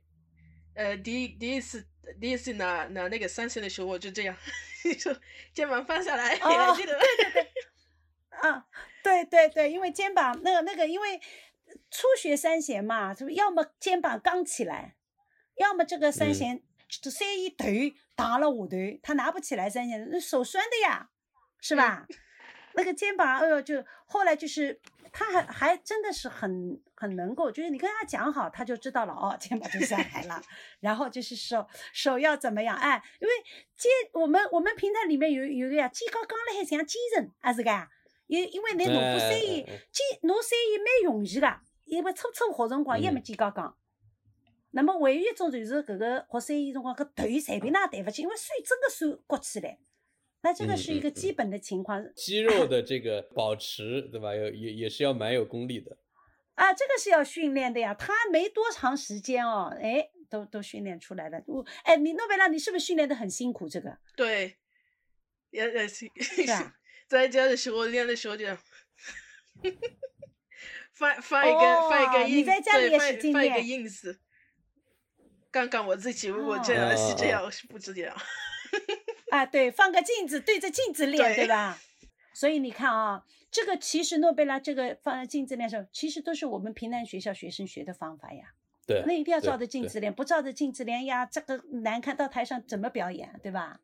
[SPEAKER 3] 呃，第一第一次第一次拿拿那个三线的时候，我就这样，你说肩膀放下来，你还记得？
[SPEAKER 2] 对对对，啊，对对对，因为肩膀那个那个，因为初学三弦嘛，是不要么肩膀刚起来。要么这个三弦这三一头打了下头，他拿不起来三弦，那手酸的呀，是吧？那个肩膀，哎呦，就后来就是他还还真的是很很能够，就是你跟他讲好，他就知道了哦，肩膀就下来了。然后就是手手要怎么样？哎，因为肩我们我们平台里面有有个呀，肩高刚了还像肩人啊是个，因因为你弄过三一肩弄三一蛮容易的，因为初初学辰光也没肩高刚。那么还有一种就是搿个学三一辰光，搿头随便哪抬勿起，因为水真的水刮起来。那这个是一个基本的情况。
[SPEAKER 1] 肌肉的这个保持，对吧？要也也是要蛮有功力的。
[SPEAKER 2] 啊，这个是要训练的呀。他没多长时间哦，哎，都都训练出来了。我哎，你诺贝拉，你是不是训练的很辛苦？这个
[SPEAKER 3] 对，也也
[SPEAKER 2] 辛。是啊，
[SPEAKER 3] 在家的时候练的时候就发发一个发一个印，对，发发一个印子。刚刚我自己如果这样是这样，是不这样。
[SPEAKER 2] 啊，对，放个镜子对着镜子练，对吧？所以你看啊，这个其实诺贝拉这个放在镜子练时候，其实都是我们平南学校学生学的方法呀。
[SPEAKER 1] 对，
[SPEAKER 2] 那一定要照着镜子练，不照着镜子练呀，这个难看，到台上怎么表演，对吧？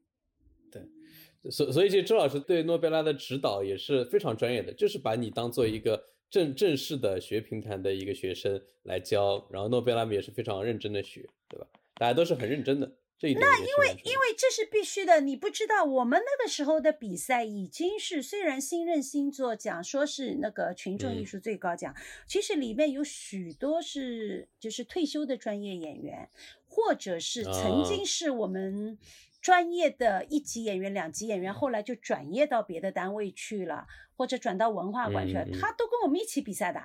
[SPEAKER 1] 对，所所以这周老师对诺贝拉的指导也是非常专业的，就是把你当做一个正正式的学评弹的一个学生来教，然后诺贝拉们也是非常认真的学。对吧？大家都是很认真的，这一点
[SPEAKER 2] 那因为因为这是必须的，你不知道我们那个时候的比赛已经是虽然新任星座奖说是那个群众艺术最高奖，其实里面有许多是就是退休的专业演员，或者是曾经是我们专业的一级演员、两级演员，后来就转业到别的单位去了，或者转到文化馆去了，他都跟我们一起比赛的。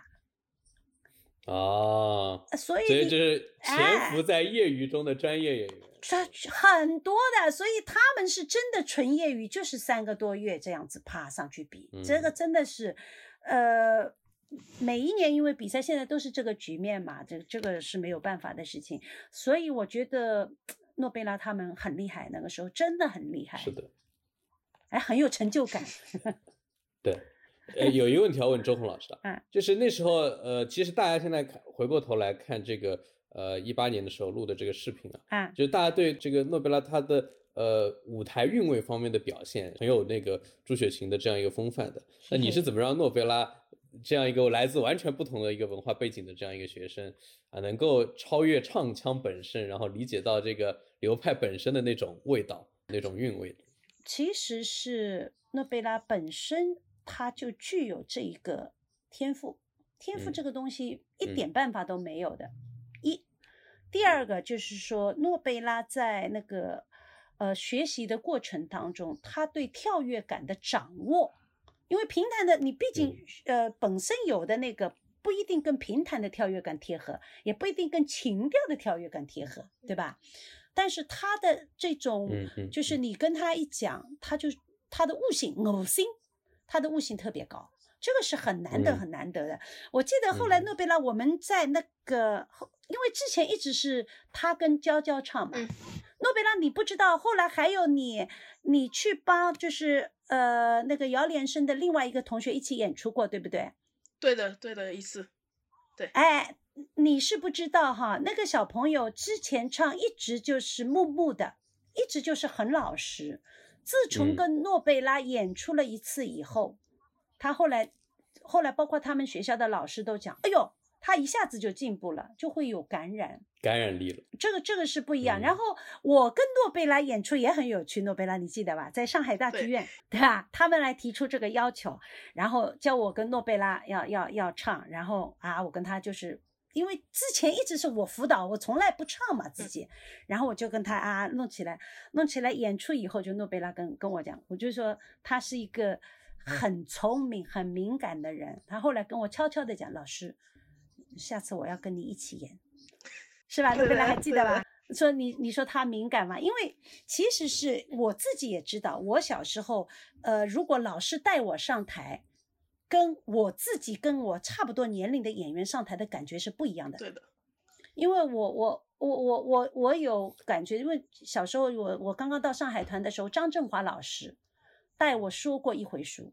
[SPEAKER 1] 哦，
[SPEAKER 2] 所以
[SPEAKER 1] 所以就是潜伏在业余中的专业演员，
[SPEAKER 2] 这很多的，所以他们是真的纯业余，就是三个多月这样子爬上去比，这个真的是，呃，每一年因为比赛现在都是这个局面嘛，这这个是没有办法的事情，所以我觉得诺贝拉他们很厉害，那个时候真的很厉害，
[SPEAKER 1] 是的，
[SPEAKER 2] 哎，很有成就感，
[SPEAKER 1] 对。呃，有一个问题要问周红老师的，
[SPEAKER 2] 嗯，
[SPEAKER 1] 就是那时候，呃，其实大家现在看回过头来看这个，呃，一八年的时候录的这个视频啊，
[SPEAKER 2] 嗯，
[SPEAKER 1] 就是大家对这个诺贝拉他的呃舞台韵味方面的表现很有那个朱雪琴的这样一个风范的。那你是怎么让诺贝拉这样一个来自完全不同的一个文化背景的这样一个学生啊，能够超越唱腔本身，然后理解到这个流派本身的那种味道、那种韵味？
[SPEAKER 2] 其实是诺贝拉本身。他就具有这一个天赋，天赋这个东西一点办法都没有的。一，第二个就是说，诺贝拉在那个呃学习的过程当中，他对跳跃感的掌握，因为平坦的你毕竟呃本身有的那个不一定跟平坦的跳跃感贴合，也不一定跟情调的跳跃感贴合，对吧？但是他的这种，就是你跟他一讲，他就他的悟性、悟性。他的悟性特别高，这个是很难得、很难得的。我记得后来诺贝拉，我们在那个，因为之前一直是他跟娇娇唱嘛。诺贝拉，你不知道，后来还有你，你去帮就是呃那个姚连生的另外一个同学一起演出过，对不对？
[SPEAKER 3] 对的，对的一次。对。
[SPEAKER 2] 哎，你是不知道哈，那个小朋友之前唱一直就是木木的，一直就是很老实。自从跟诺贝拉演出了一次以后，他后来，后来包括他们学校的老师都讲，哎呦，他一下子就进步了，就会有感染。
[SPEAKER 1] 感染力了。
[SPEAKER 2] 这个这个是不一样。
[SPEAKER 1] 嗯
[SPEAKER 2] 然后我跟诺贝拉演出也很有趣，诺贝拉你记得吧？在上海大剧
[SPEAKER 3] 对
[SPEAKER 2] 院，对吧？他们来提出这个要求，然后叫我跟诺贝拉要要要唱，然后啊，我跟他就是。因为之前一直是我辅导，我从来不唱嘛自己，然后我就跟他啊弄起来，弄起来演出以后，就诺贝拉跟跟我讲，我就说他是一个很聪明、很敏感的人。他后来跟我悄悄的讲，老师，下次我要跟你一起演，是吧？诺贝拉还记得吧？说你你说他敏感嘛？因为其实是我自己也知道，我小时候，呃，如果老师带我上台，跟我自己跟我差不多年龄的演员上台的感觉是不一样的。
[SPEAKER 3] 对的，
[SPEAKER 2] 因为我我我我我我有感觉，因为小时候我我刚刚到上海团的时候，张振华老师带我说过一回书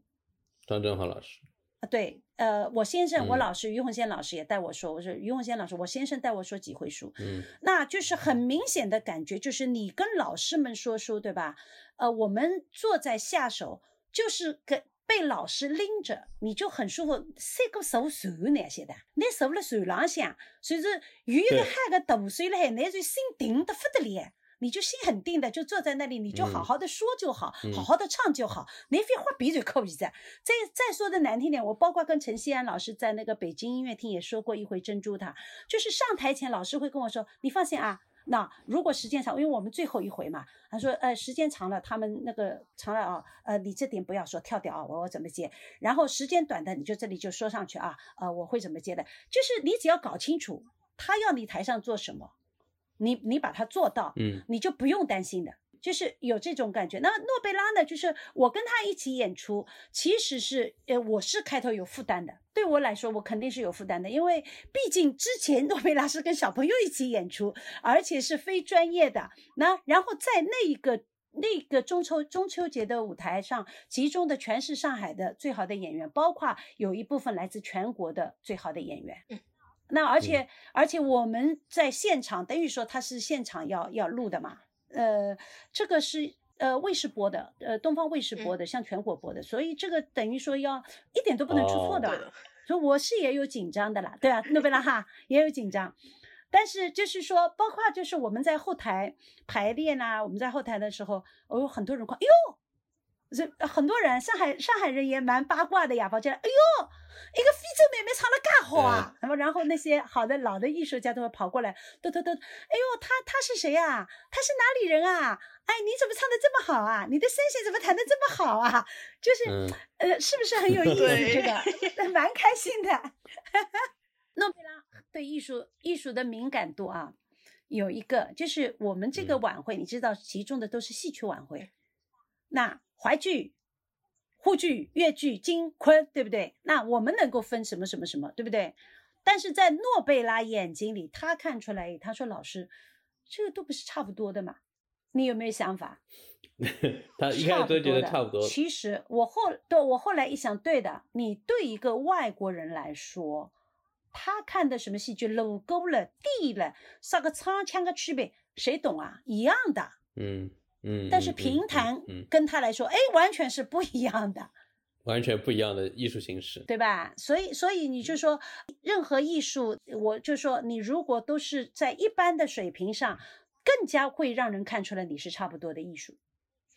[SPEAKER 1] 张振华老师，
[SPEAKER 2] 啊，对，呃，我先生我
[SPEAKER 1] 嗯
[SPEAKER 2] 老师于洪先老师也带我说，我说于洪先老师，我先生带我说几回书，
[SPEAKER 1] 嗯
[SPEAKER 2] 那就是很明显的感觉，就是你跟老师们说书，对吧？呃，我们坐在下手，就是给被老师拎着，你就很舒服。三个手船那些的，你坐了船浪向，随着有一个
[SPEAKER 1] 对
[SPEAKER 2] 海个大水了海，那就心定得不得了。你就心很定的，就坐在那里，你就好
[SPEAKER 1] 嗯
[SPEAKER 2] 好的说就好，
[SPEAKER 1] 嗯
[SPEAKER 2] 好好的唱就好，你非画笔就可以在。再再说的难听点，我包括跟陈锡安老师在那个北京音乐厅也说过一回珍珠塔，就是上台前老师会跟我说，你放心啊，那如果时间长，因为我们最后一回嘛，他说呃时间长了，他们那个长了啊，呃你这点不要说跳掉啊，我我怎么接，然后时间短的你就这里就说上去啊，呃我会怎么接的，就是你只要搞清楚他要你台上做什么，你你把它做到，
[SPEAKER 1] 嗯。
[SPEAKER 2] 你就不用担心的，就是有这种感觉。那诺贝拉呢，就是我跟他一起演出，其实是呃，我是开头有负担的。对我来说，我肯定是有负担的，因为毕竟之前诺贝拉是跟小朋友一起演出，而且是非专业的。那然后在那一个那个中秋中秋节的舞台上，集中的全是上海的最好的演员，包括有一部分来自全国的最好的演员。
[SPEAKER 3] 嗯
[SPEAKER 2] 那而且、而且我们在现场，等于说他是现场要要录的嘛，呃，这个是呃卫视播的，呃东方卫视播的，向全国播的，所以这个等于说要一点都不能出错的吧。所以我是也有紧张的啦，对啊，诺贝拉哈也有紧张，但是就是说，包括就是我们在后台排练啊，我们在后台的时候，我有很多人夸，哎呦，这很多人，上海上海人也蛮八卦的呀，跑进来，哎呦，一个非洲妹妹唱的嘎好啊，那么然后那些好的老的艺术家都会跑过来，都都都，哎呦，她她是谁呀、她是哪里人啊？哎，你怎么唱的这么好啊？你的声线怎么弹的这么好啊？就是。
[SPEAKER 1] 嗯
[SPEAKER 2] 呃，是不是很有意思？
[SPEAKER 3] 对
[SPEAKER 2] 这个 蛮开心的。诺贝拉对艺术艺术的敏感度啊，有一个就是我们这个
[SPEAKER 1] 嗯
[SPEAKER 2] 晚会，你知道集中的都是戏曲晚会，那淮剧、沪剧、粤剧、京昆，对不对？那我们能够分什么什么什么，对不对？但是在诺贝拉眼睛里，他看出来，他说：“老师，这个都不是差不多的嘛？你有没有想法？”
[SPEAKER 1] 他一开始都觉得差不多。
[SPEAKER 2] 其实我后对我后来一想，对的，你对一个外国人来说，他看的什么戏剧，low 勾了、地了，啥个唱腔个区别，谁懂啊？一样的。
[SPEAKER 1] 嗯嗯，
[SPEAKER 2] 但是
[SPEAKER 1] 嗯嗯
[SPEAKER 2] 评弹
[SPEAKER 1] 嗯，
[SPEAKER 2] 跟他来说，哎，完全是不一样的，
[SPEAKER 1] 完全不一样的艺术形式。
[SPEAKER 2] 对吧？所以，所以你就说，任何艺术，我就说，你如果都是在一般的水平上，更加会让人看出来你是差不多的艺术。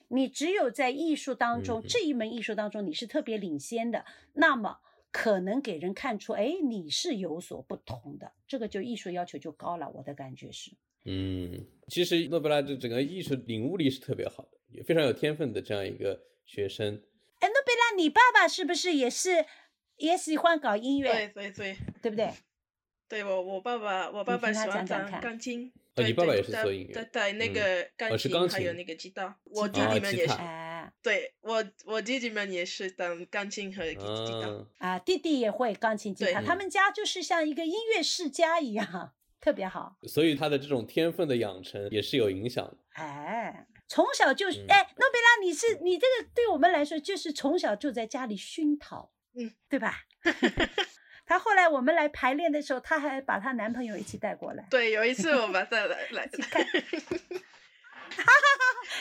[SPEAKER 2] 你只有在艺术当中，
[SPEAKER 1] 嗯
[SPEAKER 2] 这一门艺术当中你是特别领先的，那么可能给人看出，哎，你是有所不同的，这个就艺术要求就高了。我的感觉是，
[SPEAKER 1] 嗯，其实诺贝拉的整个艺术领悟力是特别好的，也非常有天分的这样一个学生。
[SPEAKER 2] 哎，诺贝拉，你爸爸是不是也是也喜欢搞音乐，
[SPEAKER 3] 对对对
[SPEAKER 2] 对不对？
[SPEAKER 3] 对，我我爸爸我爸爸喜欢弹钢琴。
[SPEAKER 1] 哦你爸爸也是
[SPEAKER 3] 带
[SPEAKER 1] 做音乐
[SPEAKER 3] 对对那
[SPEAKER 1] 嗯
[SPEAKER 3] 个钢琴，
[SPEAKER 1] 哦钢琴
[SPEAKER 3] 还有那个吉他。我弟弟们也是
[SPEAKER 2] 哎
[SPEAKER 3] 对我我弟弟们也是弹钢琴和吉吉他。
[SPEAKER 1] 啊，
[SPEAKER 2] 啊，弟弟也会钢琴、吉他，他们家就是像一个音乐世家一样，特别好。
[SPEAKER 1] 所以他的这种天分的养成也是有影响的。
[SPEAKER 2] 哎，从小就是
[SPEAKER 1] 嗯
[SPEAKER 2] 哎，诺贝拉，你是你这个对我们来说就是从小就在家里熏陶，
[SPEAKER 3] 嗯，
[SPEAKER 2] 对吧？她后来我们来排练的时候，她还把她男朋友一起带过来，
[SPEAKER 3] 对，有一次我把他 来来，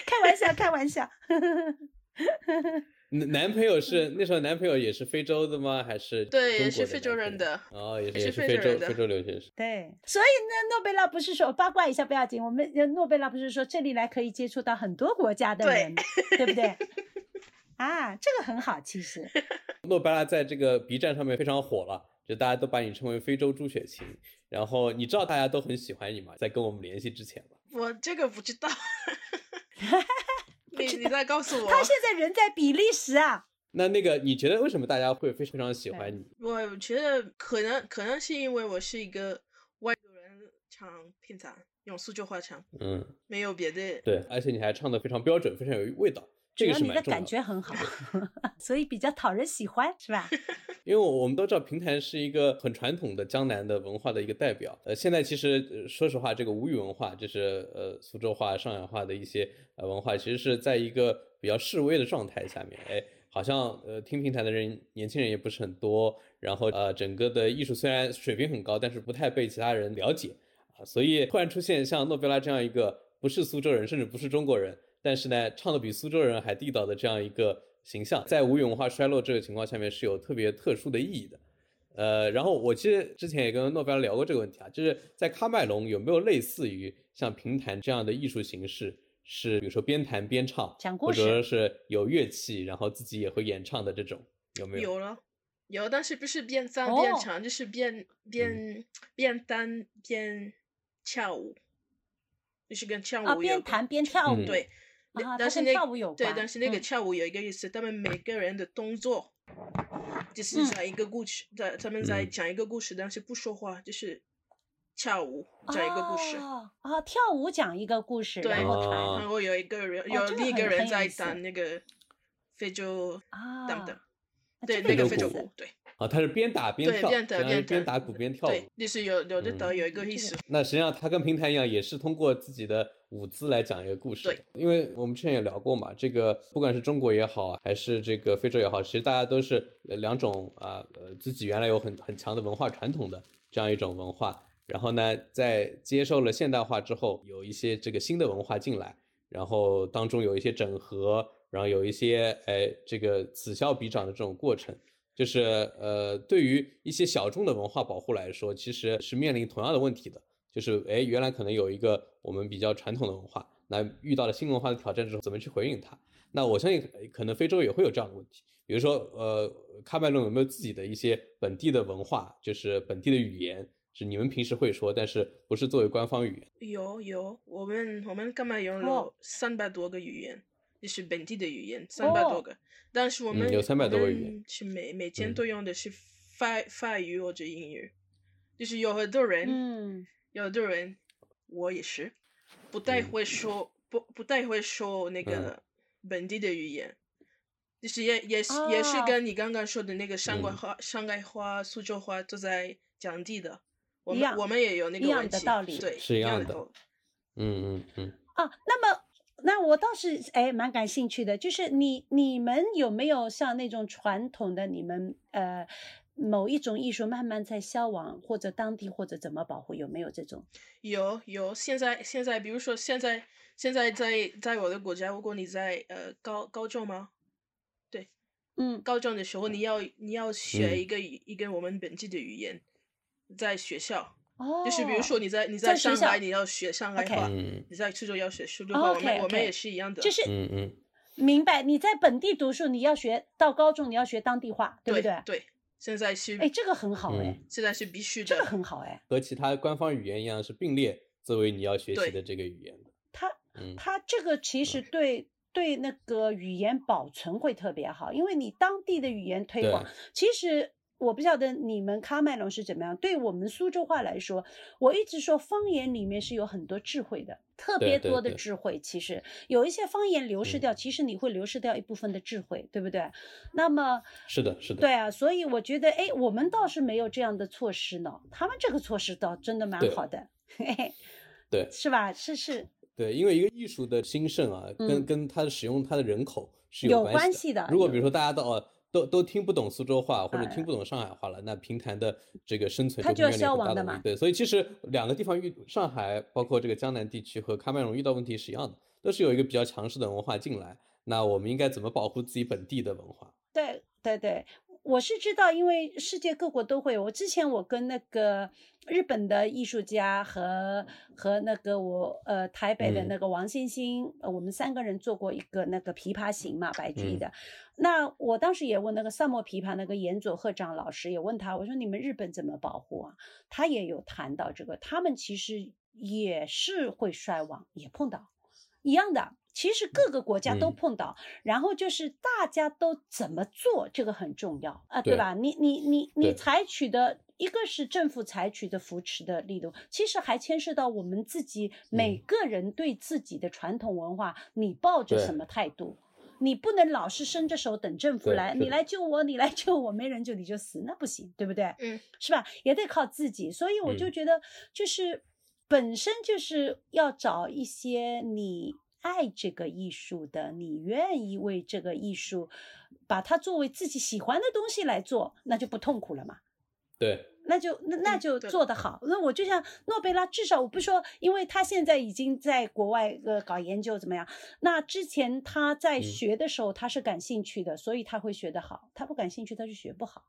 [SPEAKER 2] 开玩笑，开玩笑。
[SPEAKER 1] 男男朋友是那时候男朋友也是非洲的吗？还是
[SPEAKER 3] 对，也是非洲人的。
[SPEAKER 1] 哦，也是
[SPEAKER 3] 也是
[SPEAKER 1] 是非洲
[SPEAKER 3] 非洲人的
[SPEAKER 1] 非洲留学生。
[SPEAKER 2] 对，所以呢，诺贝拉不是说八卦一下不要紧，我们呃诺贝拉不是说这里来可以接触到很多国家的人，对不对？啊，这个很好，其实。
[SPEAKER 1] 诺贝拉在这个 B 站上面非常火了，就大家都把你称为非洲朱雪琴。然后你知道大家都很喜欢你吗？在跟我们联系之前吧。
[SPEAKER 3] 我这个不知道，你你再告诉我。
[SPEAKER 2] 他现在人在比利时啊，
[SPEAKER 1] 那那个你觉得为什么大家会非非常喜欢你？
[SPEAKER 3] 我觉得可能可能是因为我是一个外国人唱片场用苏州话唱，
[SPEAKER 1] 嗯，
[SPEAKER 3] 没有别的。
[SPEAKER 1] 对，而且你还唱的非常标准，非常有味道，这个
[SPEAKER 2] 主要你的感觉很好，所以比较讨人喜欢，是吧？
[SPEAKER 1] 因为我们都知道评弹是一个很传统的江南的文化的一个代表。呃，现在其实、呃说实话，这个吴语文化，就是呃苏州话、上海话的一些呃文化，其实是在一个比较示威的状态下面。哎，好像呃听评弹的人，年轻人也不是很多，然后呃整个的艺术虽然水平很高，但是不太被其他人了解啊。所以突然出现像诺贝拉这样一个不是苏州人，甚至不是中国人，但是呢唱的比苏州人还地道的这样一个形象，在吴语文化衰落这个情况下面是有特别特殊的意义的。呃，然后我其实之前也跟诺贝尔聊过这个问题啊，就是在喀麦隆有没有类似于像评弹这样的艺术形式，是比如说边弹边唱，
[SPEAKER 2] 讲故
[SPEAKER 1] 或者说是有乐器，然后自己也会演唱的这种，有没有？
[SPEAKER 3] 有了，有，但是不是边唱
[SPEAKER 2] 哦
[SPEAKER 3] 边唱，就是边边边弹边跳舞，就是跟跳
[SPEAKER 2] 啊，
[SPEAKER 3] 舞有关
[SPEAKER 2] 边弹边跳舞，
[SPEAKER 1] 嗯
[SPEAKER 3] 对，
[SPEAKER 2] 啊
[SPEAKER 3] 但是那
[SPEAKER 2] 跟跳舞有
[SPEAKER 3] 对，但是那个
[SPEAKER 2] 嗯。
[SPEAKER 3] 跳舞有一个意思，他们每个人的动作就是
[SPEAKER 2] 嗯。
[SPEAKER 3] 讲一个故事，在他们在
[SPEAKER 1] 嗯。
[SPEAKER 3] 讲一个故事，但是不说话，就是跳舞讲一个故事。
[SPEAKER 2] 哦啊，跳舞讲一个故事，
[SPEAKER 3] 对
[SPEAKER 2] 然后
[SPEAKER 3] 有一个人，
[SPEAKER 2] 哦
[SPEAKER 3] 有另一个人在弹那个非洲
[SPEAKER 2] 啊，
[SPEAKER 3] 等等，
[SPEAKER 2] 啊
[SPEAKER 3] 对，那个非洲鼓，对
[SPEAKER 1] 啊，他是边打边跳，
[SPEAKER 3] 对边打
[SPEAKER 1] 鼓边跳
[SPEAKER 3] 对
[SPEAKER 1] 舞。，
[SPEAKER 3] 就是有有的的
[SPEAKER 1] 嗯
[SPEAKER 3] 有一个意
[SPEAKER 2] 这
[SPEAKER 3] 思，
[SPEAKER 1] 那实际上他跟平台一样，也是通过自己的舞姿来讲一个故事。
[SPEAKER 3] 对，
[SPEAKER 1] 因为我们之前也聊过嘛，这个不管是中国也好啊，还是这个非洲也好，其实大家都是呃两种啊呃自己原来有很很强的文化传统的这样一种文化。然后呢，在接受了现代化之后，有一些这个新的文化进来，然后当中有一些整合，然后有一些哎这个此消彼长的这种过程。就是呃，对于一些小众的文化保护来说，其实是面临同样的问题的。就是哎，原来可能有一个我们比较传统的文化，那遇到了新文化的挑战之后，怎么去回应它？那我相信呃可能非洲也会有这样的问题，比如说呃，喀麦隆有没有自己的一些本地的文化，就是本地的语言，是你们平时会说，但是不是作为官方语言？
[SPEAKER 3] 有有，我们我们干嘛用
[SPEAKER 2] 哦
[SPEAKER 3] 了三百多个语言，就是本地的语言三百多个，但是我们
[SPEAKER 1] 嗯有300多个语言
[SPEAKER 3] 是每每天
[SPEAKER 1] 嗯。
[SPEAKER 3] 都用的是法法语或者英语，就是有很多人，
[SPEAKER 2] 嗯，
[SPEAKER 3] 有很多人，我也是，不太
[SPEAKER 1] 嗯。
[SPEAKER 3] 会说不不太会说那个本地的语言。就是也也是、也是
[SPEAKER 2] 哦
[SPEAKER 3] 跟你刚刚说的那个上海
[SPEAKER 1] 嗯。
[SPEAKER 3] 话、上海话、苏州话都在讲地的，我们我们也有那个问题，
[SPEAKER 2] 的道理
[SPEAKER 3] 对，
[SPEAKER 1] 是一样的嗯嗯嗯。
[SPEAKER 2] 啊，那么那我倒是哎蛮感兴趣的，就是你你们有没有像那种传统的你们呃某一种艺术慢慢在消亡，或者当地或者怎么保护，有没有这种？
[SPEAKER 3] 有有，现在现在，比如说现在现在在在我的国家，如果你在呃高高中吗？
[SPEAKER 2] 对嗯，
[SPEAKER 3] 高中的时候，你要你要学
[SPEAKER 1] 嗯
[SPEAKER 3] 一个语、一个我们本地的语言，在学校，
[SPEAKER 2] 哦，
[SPEAKER 3] 就是比如说你在你
[SPEAKER 2] 在
[SPEAKER 3] 上海，你要学上海话
[SPEAKER 1] 嗯
[SPEAKER 3] 你在苏州要学苏州
[SPEAKER 2] 哦
[SPEAKER 3] 话，我们
[SPEAKER 2] OK，
[SPEAKER 3] 我们也是一样的，
[SPEAKER 2] 就是
[SPEAKER 1] 嗯嗯，
[SPEAKER 2] 明白，你在本地读书，你要学到高中，你要学当地话，对不
[SPEAKER 3] 对
[SPEAKER 2] 对？
[SPEAKER 3] 现在是
[SPEAKER 2] 哎，这个很好哎，
[SPEAKER 1] 嗯
[SPEAKER 3] 现在是必须的
[SPEAKER 2] 这个，很好哎，
[SPEAKER 1] 和其他官方语言一样是并列作为你要学习的这个语言的。
[SPEAKER 2] 它
[SPEAKER 1] 嗯
[SPEAKER 2] 它这个其实对对那个语言保存会特别好，因为你当地的语言推广，其实。我不晓得你们喀麦隆是怎么样。对我们苏州话来说，我一直说方言里面是有很多智慧的，特别多的智慧。其实有一些方言流失
[SPEAKER 1] 嗯
[SPEAKER 2] 掉，其实你会流失掉一部分的智慧，对不对？那么
[SPEAKER 1] 是的，是的。
[SPEAKER 2] 对啊，所以我觉得，哎，我们倒是没有这样的措施呢。他们这个措施倒真的蛮好的，嘿嘿，
[SPEAKER 1] 对
[SPEAKER 2] 是吧？是是，
[SPEAKER 1] 对，因为一个艺术的兴盛啊，跟
[SPEAKER 2] 嗯
[SPEAKER 1] 跟它的使用它的人口是
[SPEAKER 2] 有
[SPEAKER 1] 关
[SPEAKER 2] 关系的
[SPEAKER 1] 如果比如说大家都哦都都听不懂苏州话或者
[SPEAKER 2] 哎
[SPEAKER 1] 听不懂上海话了，那平潭的这个生存
[SPEAKER 2] 它就
[SPEAKER 1] 面临很
[SPEAKER 2] 消亡的
[SPEAKER 1] 问题对，所以其实两个地方遇上海包括这个江南地区和喀麦隆遇到问题是一样的，都是有一个比较强势的文化进来。那我们应该怎么保护自己本地的文化？
[SPEAKER 2] 对对对，我是知道，因为世界各国都会。我之前我跟那个日本的艺术家和和那个我呃台北的
[SPEAKER 1] 嗯
[SPEAKER 2] 那个王欣欣，呃我们三个人做过一个那个琵琶行嘛，白居易
[SPEAKER 1] 嗯
[SPEAKER 2] 的。那我当时也问那个萨摩琵琶那个岩佐鹤长老师，也问他，我说你们日本怎么保护啊？他也有谈到这个，他们其实也是会衰亡，也碰到一样的。其实各个国家都
[SPEAKER 1] 嗯
[SPEAKER 2] 碰到，然后就是大家都怎么做，这个很重要啊，对
[SPEAKER 1] 对
[SPEAKER 2] 吧？你你你你采取的一个是政府采取的扶持的力度，其实还牵涉到我们自己每
[SPEAKER 1] 嗯
[SPEAKER 2] 个人对自己的传统文化，你抱着什么态度？你不能老是伸着手等政府来，你来救我，你来救我，没人救你就死，那不行，对不对？
[SPEAKER 3] 嗯，
[SPEAKER 2] 是吧？也得靠自己，所以我就
[SPEAKER 1] 嗯
[SPEAKER 2] 觉得，就是本身就是要找一些你爱这个艺术的，你愿意为这个艺术把它作为自己喜欢的东西来做，那就不痛苦了嘛。
[SPEAKER 1] 对，
[SPEAKER 2] 那就那那就做得好。那我就像诺贝拉，至少我不说，因为他现在已经在国外呃搞研究怎么样？那之前他在
[SPEAKER 1] 嗯
[SPEAKER 2] 学的时候他是感兴趣的，所以他会学得好。他不感兴趣，他就学不好。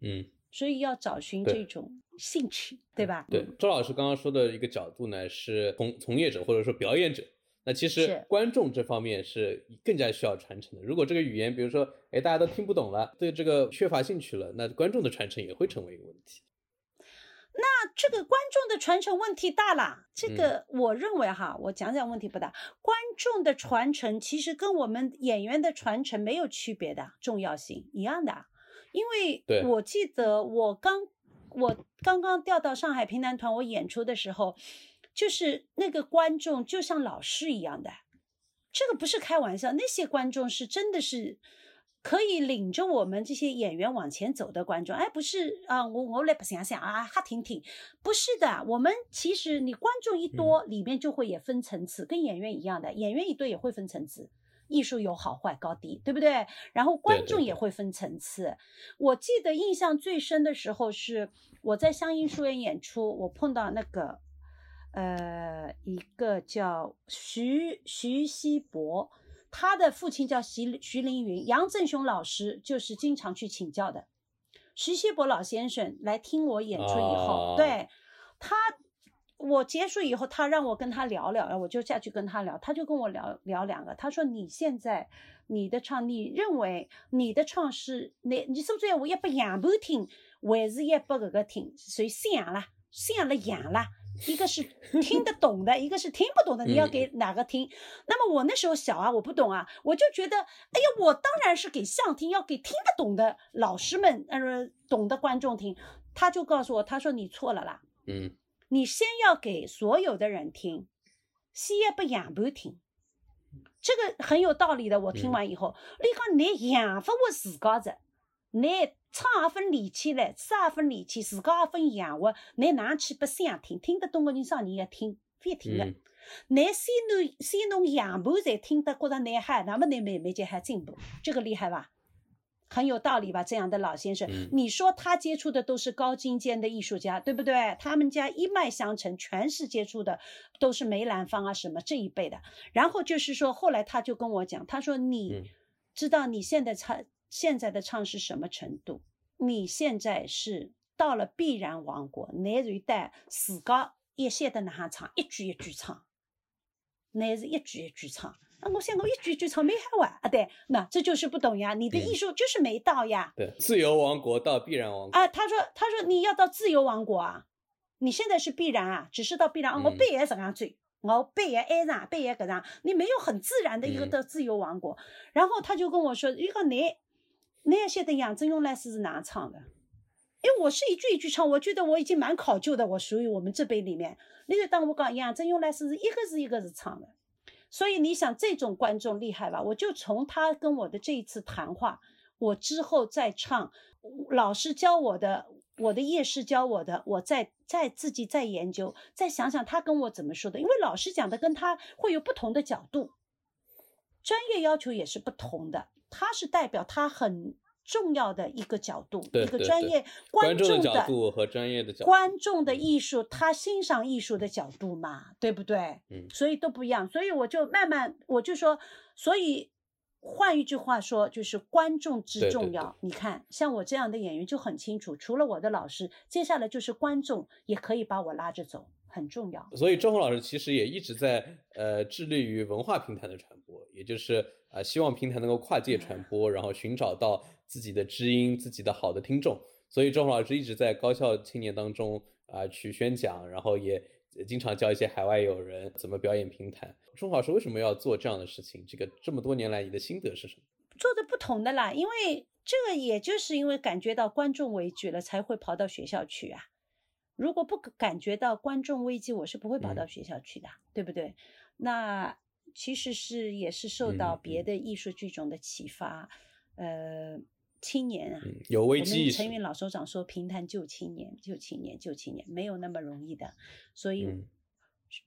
[SPEAKER 1] 嗯。
[SPEAKER 2] 所以要找寻这种兴趣，对吧？
[SPEAKER 1] 对，周老师刚刚说的一个角度呢，是从从业者或者说表演者。那其实观众这方面是更加需要传承的。如果这个语言，比如说，哎，大家都听不懂了，对这个缺乏兴趣了，那观众的传承也会成为一个问题。
[SPEAKER 2] 那这个观众的传承问题大了。这
[SPEAKER 1] 嗯
[SPEAKER 2] 个我认为哈，我讲讲问题不大。观众的传承其实跟我们演员的传承没有区别的重要性一样的。因为我记得我刚我刚刚调到上海平南团，我演出的时候，就是那个观众就像老师一样的，这个不是开玩笑，那些观众是真的是。可以领着我们这些演员往前走的观众，哎，不是啊，我我来不想想啊，哈婷婷，不是的，我们其实你观众一多，里面就会也分层次，跟演员一样的，演员一多也会分层次，艺术有好坏高低，对不对？然后观众也会分层次。我记得印象最深的时候是我在湘音书院演出，我碰到那个呃一个叫徐徐锡伯。他的父亲叫徐徐凌云，杨振雄老师就是经常去请教的。徐锡伯老先生来听我演出以后，
[SPEAKER 1] 哦
[SPEAKER 2] 对他，我结束以后，他让我跟他聊聊，我就下去跟他聊，他就跟我聊聊两个。他说：“你现在你的唱，你认为你的唱是你你是不是要我一拨杨盘听，还是一拨搿个听？谁想啦？想了杨啦？”一个是听得懂的，一个是听不懂的，你要给哪个听？那么我那时候小啊，我不懂啊，我就觉得，哎呀，我当然是给像听，要给听得懂的老师们，呃，懂的观众听。他就告诉我，他说你错了啦，
[SPEAKER 1] 嗯，
[SPEAKER 2] 你先要给所有的人听，先要不杨盘听，这个很有道理的。我听完以后，你讲你养不我自家子，你唱也分力气来，说也分力气，自家也分养活，你哪去不想听？听得懂的人上你也听，非听的。
[SPEAKER 1] 嗯
[SPEAKER 2] 你先弄先弄样盘才听得觉得你还，那么你慢慢就还进步，这个厉害吧？很有道理吧？这样的老先生，
[SPEAKER 1] 嗯
[SPEAKER 2] 你说他接触的都是高精尖的艺术家，对不对？他们家一脉相承，全是接触的都是梅兰芳啊什么这一辈的。然后就是说，后来他就跟我讲，他说你
[SPEAKER 1] 嗯
[SPEAKER 2] 知道你现在唱现在的唱是什么程度？你现在是到了必然王国，你是带自家一线的那哈唱，一句一句唱。乃是一句一句唱。啊，我想我一句一句唱没喊完，啊对，那这就是不懂呀，你的
[SPEAKER 1] 嗯
[SPEAKER 2] 艺术就是没到呀。
[SPEAKER 1] 对，自由王国到必然王国，
[SPEAKER 2] 啊，他说他说你要到自由王国啊，你现在是必然啊，只是到必然，啊我
[SPEAKER 1] 嗯
[SPEAKER 2] 背也这样追，我背也挨上，背也搿样，你没有很自然的一个
[SPEAKER 1] 嗯
[SPEAKER 2] 到自由王国。然后他就跟我说，一个你，你也晓得杨振勇老师是哪唱的？因为我是一句一句唱，我觉得我已经蛮考究的，我属于我们这辈里面。那个当我讲杨振勇老师是一个是一个是唱的，所以你想这种观众厉害吧？我就从他跟我的这一次谈话，我之后再唱，老师教我的，我的夜师教我的，我再再自己再研究，再想想他跟我怎么说的，因为老师讲的跟他会有不同的角度，专业要求也是不同的，他是代表他很重要的一个角度，一个专业
[SPEAKER 1] 观众
[SPEAKER 2] 众
[SPEAKER 1] 的角度和专业的角度，
[SPEAKER 2] 观众的艺术，他欣赏艺术的角度嘛，对不对？
[SPEAKER 1] 嗯
[SPEAKER 2] 所以都不一样。所以我就慢慢，我就说，所以换一句话说，就是观众之
[SPEAKER 1] 对对对
[SPEAKER 2] 重要。你看，像我这样的演员就很清楚，除了我的老师，接下来就是观众也可以把我拉着走，很重要。
[SPEAKER 1] 所以周红老师其实也一直在呃致力于文化平台的传播，也就是呃希望平台能够跨界传播，然后寻找到自己的知音、自己的好的听众。所以周红老师一直在高校青年当中啊、去宣讲，然后也呃经常教一些海外友人怎么表演平台。周红老师为什么要做这样的事情？这个这么多年来你的心得是什么？
[SPEAKER 2] 做的不同的啦，因为这个也就是因为感觉到观众危机了，才会跑到学校去啊。如果不感觉到观众危机，我是不会跑到
[SPEAKER 1] 嗯
[SPEAKER 2] 学校去的，对不对？那其实是也是受到别的艺术剧种的启发，呃，青年啊，
[SPEAKER 1] 嗯，有危
[SPEAKER 2] 我
[SPEAKER 1] 机意识
[SPEAKER 2] 们陈。云老首长说：“平潭救青年，救青年，救青年，没有那么容易的。”所以
[SPEAKER 1] 嗯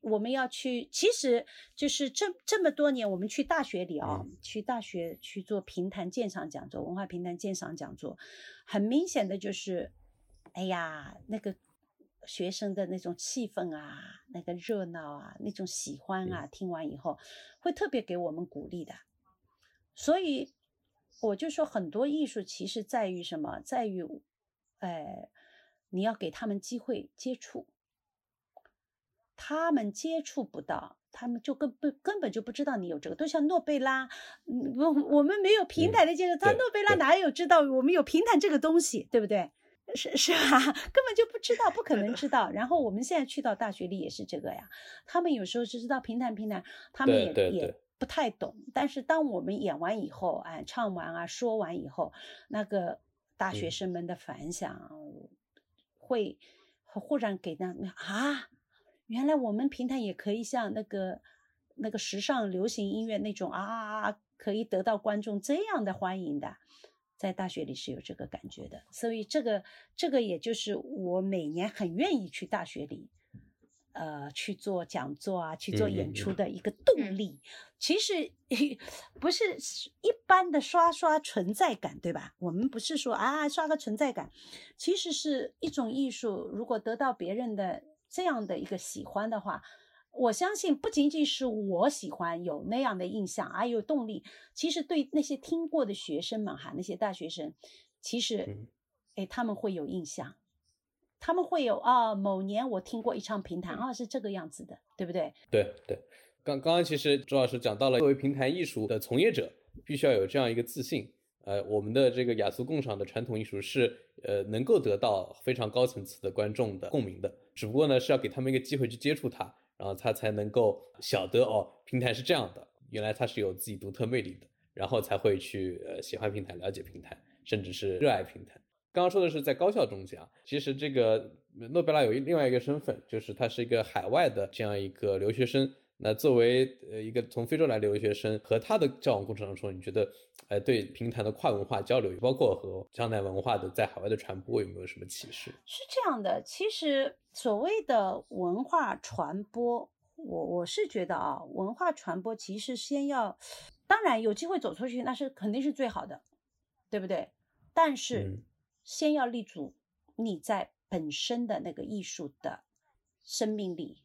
[SPEAKER 2] 我们要去，其实就是这这么多年，我们去大学里啊，
[SPEAKER 1] 嗯
[SPEAKER 2] 去大学去做评弹鉴赏讲座、文化评弹鉴赏讲座，很明显的就是，哎呀，那个学生的那种气氛啊，那个热闹啊，那种喜欢啊，听完以后会特别给我们鼓励的。所以我就说，很多艺术其实在于什么？在于，呃，你要给他们机会接触。他们接触不到，他们就根本根本就不知道你有这个，都像诺贝拉，嗯，我我们没有平台的接触，他诺贝拉哪有知道我们有平台这个东西，对不对？是是吧？根本就不知道，不可能知道。然后我们现在去到大学里也是这个呀，他们有时候只知道平弹平弹，他们也也不太懂。但是当我们演完以后，哎，唱完啊，说完以后，那个大学
[SPEAKER 1] 嗯
[SPEAKER 2] 生们的反响会忽然给他们啊。原来我们平台也可以像那个那个时尚流行音乐那种啊啊啊，可以得到观众这样的欢迎的，在大学里是有这个感觉的，所以这个这个也就是我每年很愿意去大学里，呃，去做讲座啊，去做演出
[SPEAKER 1] 嗯
[SPEAKER 2] 的一个动
[SPEAKER 3] 嗯
[SPEAKER 2] 力。其实 不是一般的刷刷存在感，对吧？我们不是说啊刷个存在感，其实是一种艺术，如果得到别人的。这样的一个喜欢的话，我相信不仅仅是我喜欢有那样的印象，还有动力。其实对那些听过的学生们哈，那些大学生，其实
[SPEAKER 1] 嗯，
[SPEAKER 2] 哎，他们会有印象，他们会有啊，某年我听过一场评弹啊，是这个样子的，对不对？
[SPEAKER 1] 对对。刚刚刚其实周老师讲到了，作为平台艺术的从业者，必须要有这样一个自信。呃，我们的这个雅俗共赏的传统艺术是呃能够得到非常高层次的观众的共鸣的，只不过呢是要给他们一个机会去接触它，然后他才能够晓得哦，平台是这样的，原来它是有自己独特魅力的，然后才会去呃喜欢平台、了解平台，甚至是热爱平台。刚刚说的是在高校中间啊，其实这个诺贝拉有另外一个身份，就是他是一个海外的这样一个留学生。那作为呃一个从非洲来的留学生，和他的交往过程当中，你觉得呃对平潭的跨文化交流，包括和江南文化的在海外的传播，有没有什么启示？
[SPEAKER 2] 是这样的，其实所谓的文化传播，我我是觉得啊，文化传播其实先要，当然有机会走出去，那是肯定是最好的，对不对？但是
[SPEAKER 1] 嗯
[SPEAKER 2] 先要立足你在本身的那个艺术的生命力。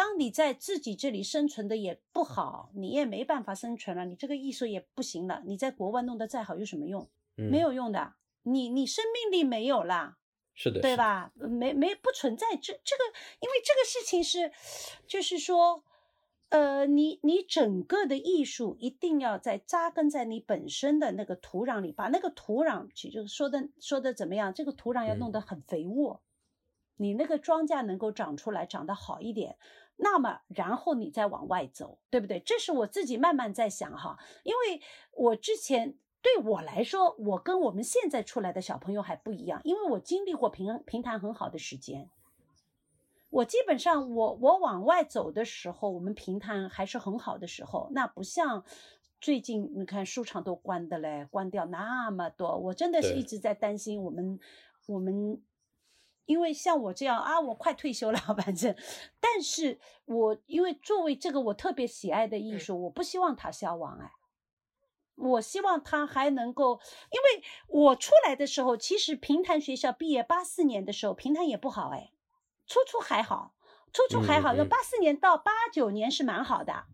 [SPEAKER 2] 当你在自己这里生存的也不好，你也没办法生存了，你这个艺术也不行了，你在国外弄得再好有什么用？
[SPEAKER 1] 嗯，
[SPEAKER 2] 没有用的，你你生命力没有了。
[SPEAKER 1] 是的，
[SPEAKER 2] 对吧？呃没没不存在这这个，因为这个事情是，就是说，呃，你你整个的艺术一定要在扎根在你本身的那个土壤里，把那个土壤，其实说的说的怎么样？这个土壤要弄
[SPEAKER 1] 嗯
[SPEAKER 2] 得很肥沃，你那个庄稼能够长出来，长得好一点。那么，然后你再往外走，对不对？这是我自己慢慢在想哈，因为我之前对我来说，我跟我们现在出来的小朋友还不一样，因为我经历过平平潭很好的时间。我基本上我我往外走的时候，我们平潭还是很好的时候，那不像最近你看书场都关的嘞，关掉那么多，我真的是一直在担心我们我们。因为像我这样啊，我快退休了，反正，但是我因为作为这个我特别喜爱的艺术，我不希望它消亡哎，我希望它还能够，因为我出来的时候，其实平潭学校毕业八四年的时候，平潭也不好哎，初初还好，初初还好，
[SPEAKER 1] 嗯嗯。
[SPEAKER 2] 要八四年到八九年是蛮好的，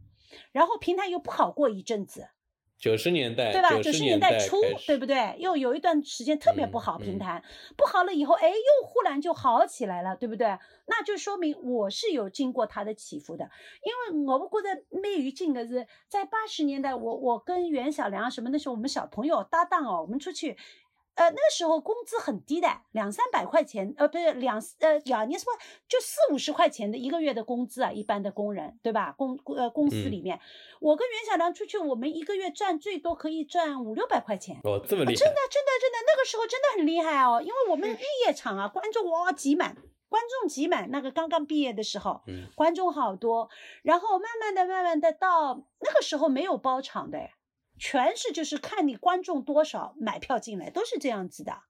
[SPEAKER 2] 然后平潭又不好过一阵子，
[SPEAKER 1] 九十年代，
[SPEAKER 2] 对吧？
[SPEAKER 1] 九十
[SPEAKER 2] 年
[SPEAKER 1] 代
[SPEAKER 2] 初，对不对？又有一段时间特别不好，平台不好了以后，哎，又忽然就好起来了，对不对？那就说明我是有经过它的起伏的，因为我不觉得蛮有劲的是，在八十年代，我我跟袁小良什么那时候我们小朋友搭档哦，我们出去。呃，那个时候工资很低的，两三百块钱，呃，不是两呃两年什么就四五十块钱的一个月的工资啊，一般的工人，对吧？公呃公司里面，我跟袁小良出去，我们一个月赚最多可以赚五六百块钱。
[SPEAKER 1] 哦，这么厉害！
[SPEAKER 2] 真的真的真的，那个时候真的很厉害哦，因为我们日夜场啊，观众哇挤满，观众挤满。那个刚刚毕业的时候，
[SPEAKER 1] 嗯，
[SPEAKER 2] 观众好多，然后慢慢的慢慢的到那个时候没有包场的。全是就是看你观众多少买票进来，都是这样子的。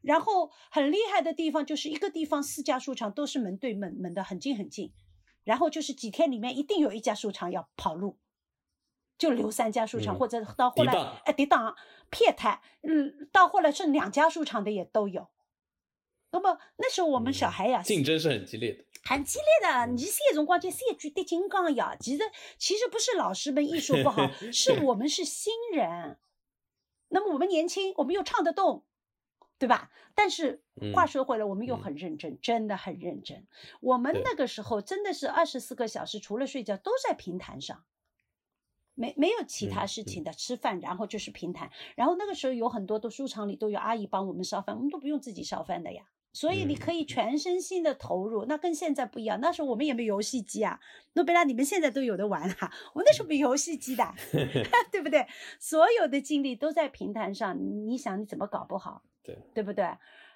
[SPEAKER 2] 然后很厉害的地方就是一个地方四家书场都是门对门，门的很近很近。然后就是几天里面一定有一家书场要跑路，就留三家书场，或者到后来哎抵挡撇台，嗯，到后来剩两家书场的也都有。那么那时候我们小孩呀，
[SPEAKER 1] 竞争是很激烈的。
[SPEAKER 2] 很激烈的，你三种光就三句的金刚呀。其实其实不是老师们艺术不好，是我们是新人。那么我们年轻，我们又唱得动，对吧？但是话说回来，我们又很认真，真的很认真。我们那个时候真的是二十四个小时，除了睡觉都在平台上，没没有其他事情的，吃饭然后就是平台。然后那个时候有很多的书场里都有阿姨帮我们烧饭，我们都不用自己烧饭的呀。所以你可以全身心的投入，那跟现在不一样。那时候我们也没游戏机啊，诺贝拉你们现在都有的玩哈，我那时候没游戏机的，对不对？所有的精力都在平台上，你想你怎么搞不好？
[SPEAKER 1] 对，
[SPEAKER 2] 对不对？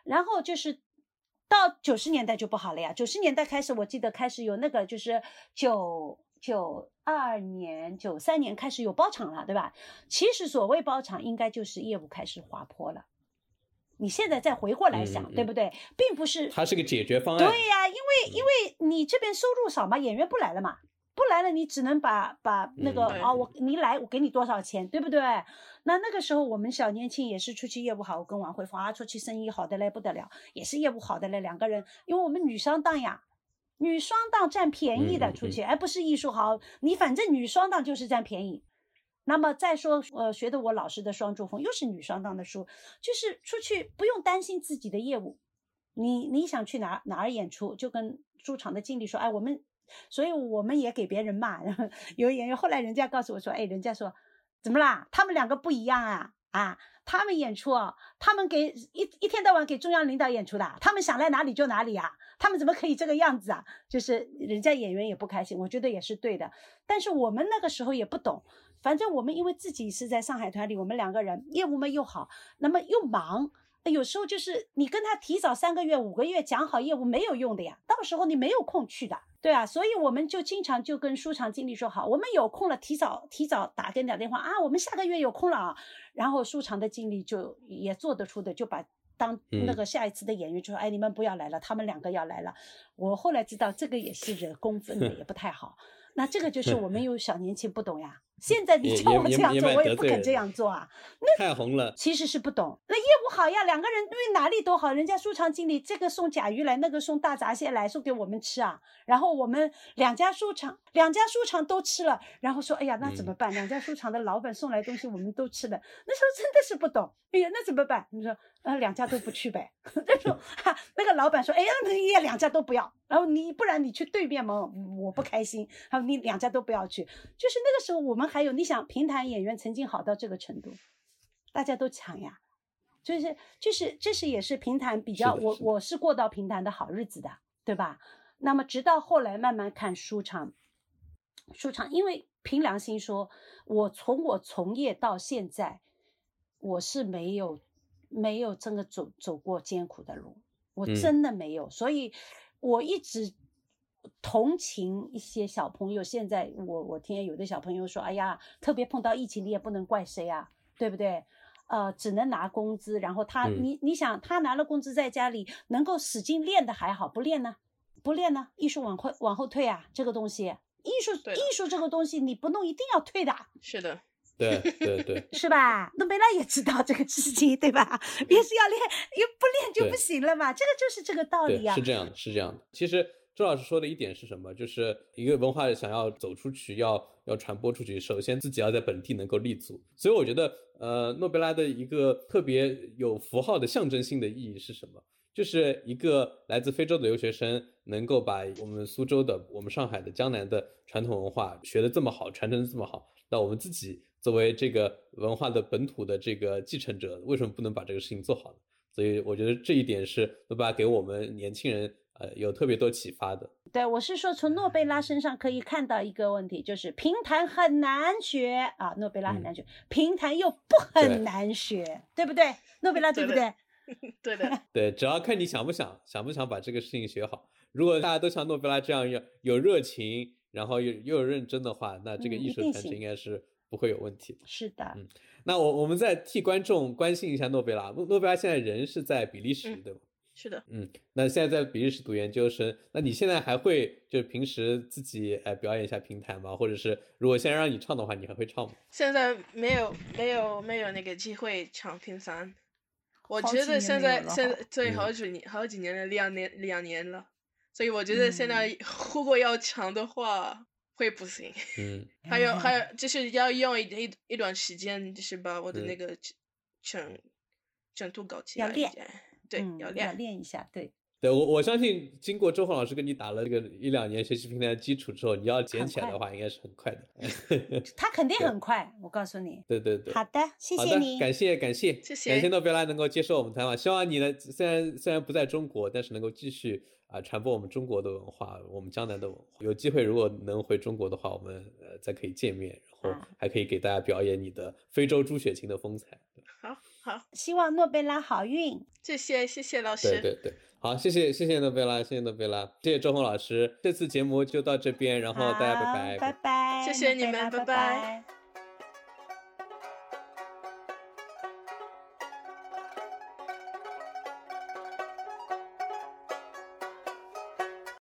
[SPEAKER 2] 然后就是到九十年代就不好了呀。九十年代开始，我记得开始有那个就是九九二年、九三年开始有包场了，对吧？其实所谓包场，应该就是业务开始滑坡了。你现在再回过来想，对不对？并不是，
[SPEAKER 1] 它是个解决方案。
[SPEAKER 2] 对呀，因为因为你这边收入少嘛，演员不来了嘛，不来了，你只能把把那个啊，我你来，我给你多少钱，对不对？那那个时候我们小年轻也是出去业务好，我跟王慧芳啊，出去生意好的嘞不得了，也是业务好的嘞，两个人，因为我们女双档呀，女双档占便宜的出去，而不是艺术好，你反正女双档就是占便宜。那么再说，呃，学的我老师的双珠峰又是女双档的书，就是出去不用担心自己的业务，你你想去哪哪儿演出，就跟驻场的经理说，哎，我们，所以我们也给别人骂，然 后有演员后来人家告诉我说，哎，人家说怎么啦？他们两个不一样啊啊，他们演出哦，他们给一一天到晚给中央领导演出的，他们想来哪里就哪里啊，他们怎么可以这个样子啊？就是人家演员也不开心，我觉得也是对的，但是我们那个时候也不懂。反正我们因为自己是在上海团里，我们两个人业务嘛又好，那么又忙，有时候就是你跟他提早三个月、五个月讲好业务没有用的呀，到时候你没有空去的，对啊，所以我们就经常就跟书场经理说好，我们有空了提早提早打给你打电话啊，我们下个月有空了啊，然后书场的经理就也做得出的，就把当那个下一次的演员就说，哎，你们不要来了，他们两个要来了。我后来知道这个也是惹公愤的，也不太好。那这个就是我们有小年轻不懂呀。现在你叫我这样做，我也不肯这样做啊。那
[SPEAKER 1] 太红了，
[SPEAKER 2] 其实是不懂。那业务好呀，两个人因为哪里都好，人家书场经理这个送甲鱼来，那个送大闸蟹来，送给我们吃啊。然后我们两家书场，两家书场都吃了，然后说，哎呀，那怎么办？两家书场的老板送来东西，我们都吃了。那时候真的是不懂。哎呀，那怎么办？你说，呃，两家都不去呗。那时候哈，那个老板说，哎呀，那也两家都不要。然后你不然你去对面嘛，我不开心。然后你两家都不要去，就是那个时候我们。还有，你想平台演员曾经好到这个程度，大家都抢呀，就是就是这是也是平台比较，我我是过到平台的好日子的，对吧？那么直到后来慢慢看书场，书场，因为凭良心说，我从我从业到现在，我是没有没有真的走走过艰苦的路，我真的没有，所以我一直。同情一些小朋友，现在我我听有的小朋友说，哎呀，特别碰到疫情，你也不能怪谁啊，对不对？呃，只能拿工资，然后他，你你想，他拿了工资在家里能够使劲练的还好，不练呢？不练呢？艺术往后往后退啊，这个东西，艺术艺术这个东西你不弄一定要退的。
[SPEAKER 3] 是的，
[SPEAKER 1] 对对对，
[SPEAKER 2] 是吧？诺贝拉也知道这个事情，对吧？也是要练，又不练就不行了嘛，这个就是这个道理啊。
[SPEAKER 1] 是这样的，是这样的，其实。周老师说的一点是什么？就是一个文化想要走出去，要要传播出去，首先自己要在本地能够立足。所以我觉得，呃，诺贝拉的一个特别有符号的象征性的意义是什么？就是一个来自非洲的留学生能够把我们苏州的、我们上海的、江南的传统文化学得这么好，传承得这么好，那我们自己作为这个文化的本土的这个继承者，为什么不能把这个事情做好呢？所以我觉得这一点是诺贝拉给我们年轻人呃有特别多启发的。
[SPEAKER 2] 对，我是说从诺贝拉身上可以看到一个问题，就是平弹很难学啊，诺贝拉很难学，平弹又不很难学，对不对？诺贝拉对不对？
[SPEAKER 3] 对的，
[SPEAKER 1] 对，只要看你想不想，想不想把这个事情学好。如果大家都像诺贝拉这样有有热情，然后又又有认真的话，那这个艺术传承应该是不会有问题的。
[SPEAKER 2] 是的，
[SPEAKER 1] 嗯，那我我们再替观众关心一下诺贝拉。诺贝拉现在人是在比利时，对吗？
[SPEAKER 3] 是的，
[SPEAKER 1] 嗯，那现在在比利时读研究生，那你现在还会就是平时自己呃表演一下评弹吗？或者是如果现在让你唱的话，你还会唱吗？
[SPEAKER 3] 现在没有没有没有那个机会唱评弹。我觉得现在现在对好几年好几年了，两年两年了，所以我觉得现在如果要唱的话会不行。
[SPEAKER 1] 嗯，
[SPEAKER 3] 还有还有就是要用一一一段时间，就是把我的那个整整度搞起来。对，
[SPEAKER 2] 要
[SPEAKER 3] 练，要
[SPEAKER 2] 练一下，对。
[SPEAKER 1] 对我我相信，经过周红老师跟你打了这个一两年学习平台的基础之后，你要捡起来的话，应该是很快的。
[SPEAKER 2] 他肯定很快，我告诉你。
[SPEAKER 1] 对对对。
[SPEAKER 2] 好的，谢谢你，
[SPEAKER 1] 感谢感谢，
[SPEAKER 3] 谢谢
[SPEAKER 1] 感谢诺贝拉能够接受我们采访。希望你呢，虽然虽然不在中国，但是能够继续啊传播我们中国的文化，我们江南的文化。有机会如果能回中国的话，我们呃再可以见面，然后还可以给大家表演你的非洲朱雪琴的风采。
[SPEAKER 3] 好好，
[SPEAKER 2] 希望诺贝拉好运。
[SPEAKER 3] 谢谢谢谢老师。
[SPEAKER 1] 对对对。好，谢谢谢谢诺贝拉，谢谢诺贝拉，谢谢周红老师。这次节目就到这边，然后大家拜拜，
[SPEAKER 2] 拜拜，
[SPEAKER 3] 谢谢你们，拜拜。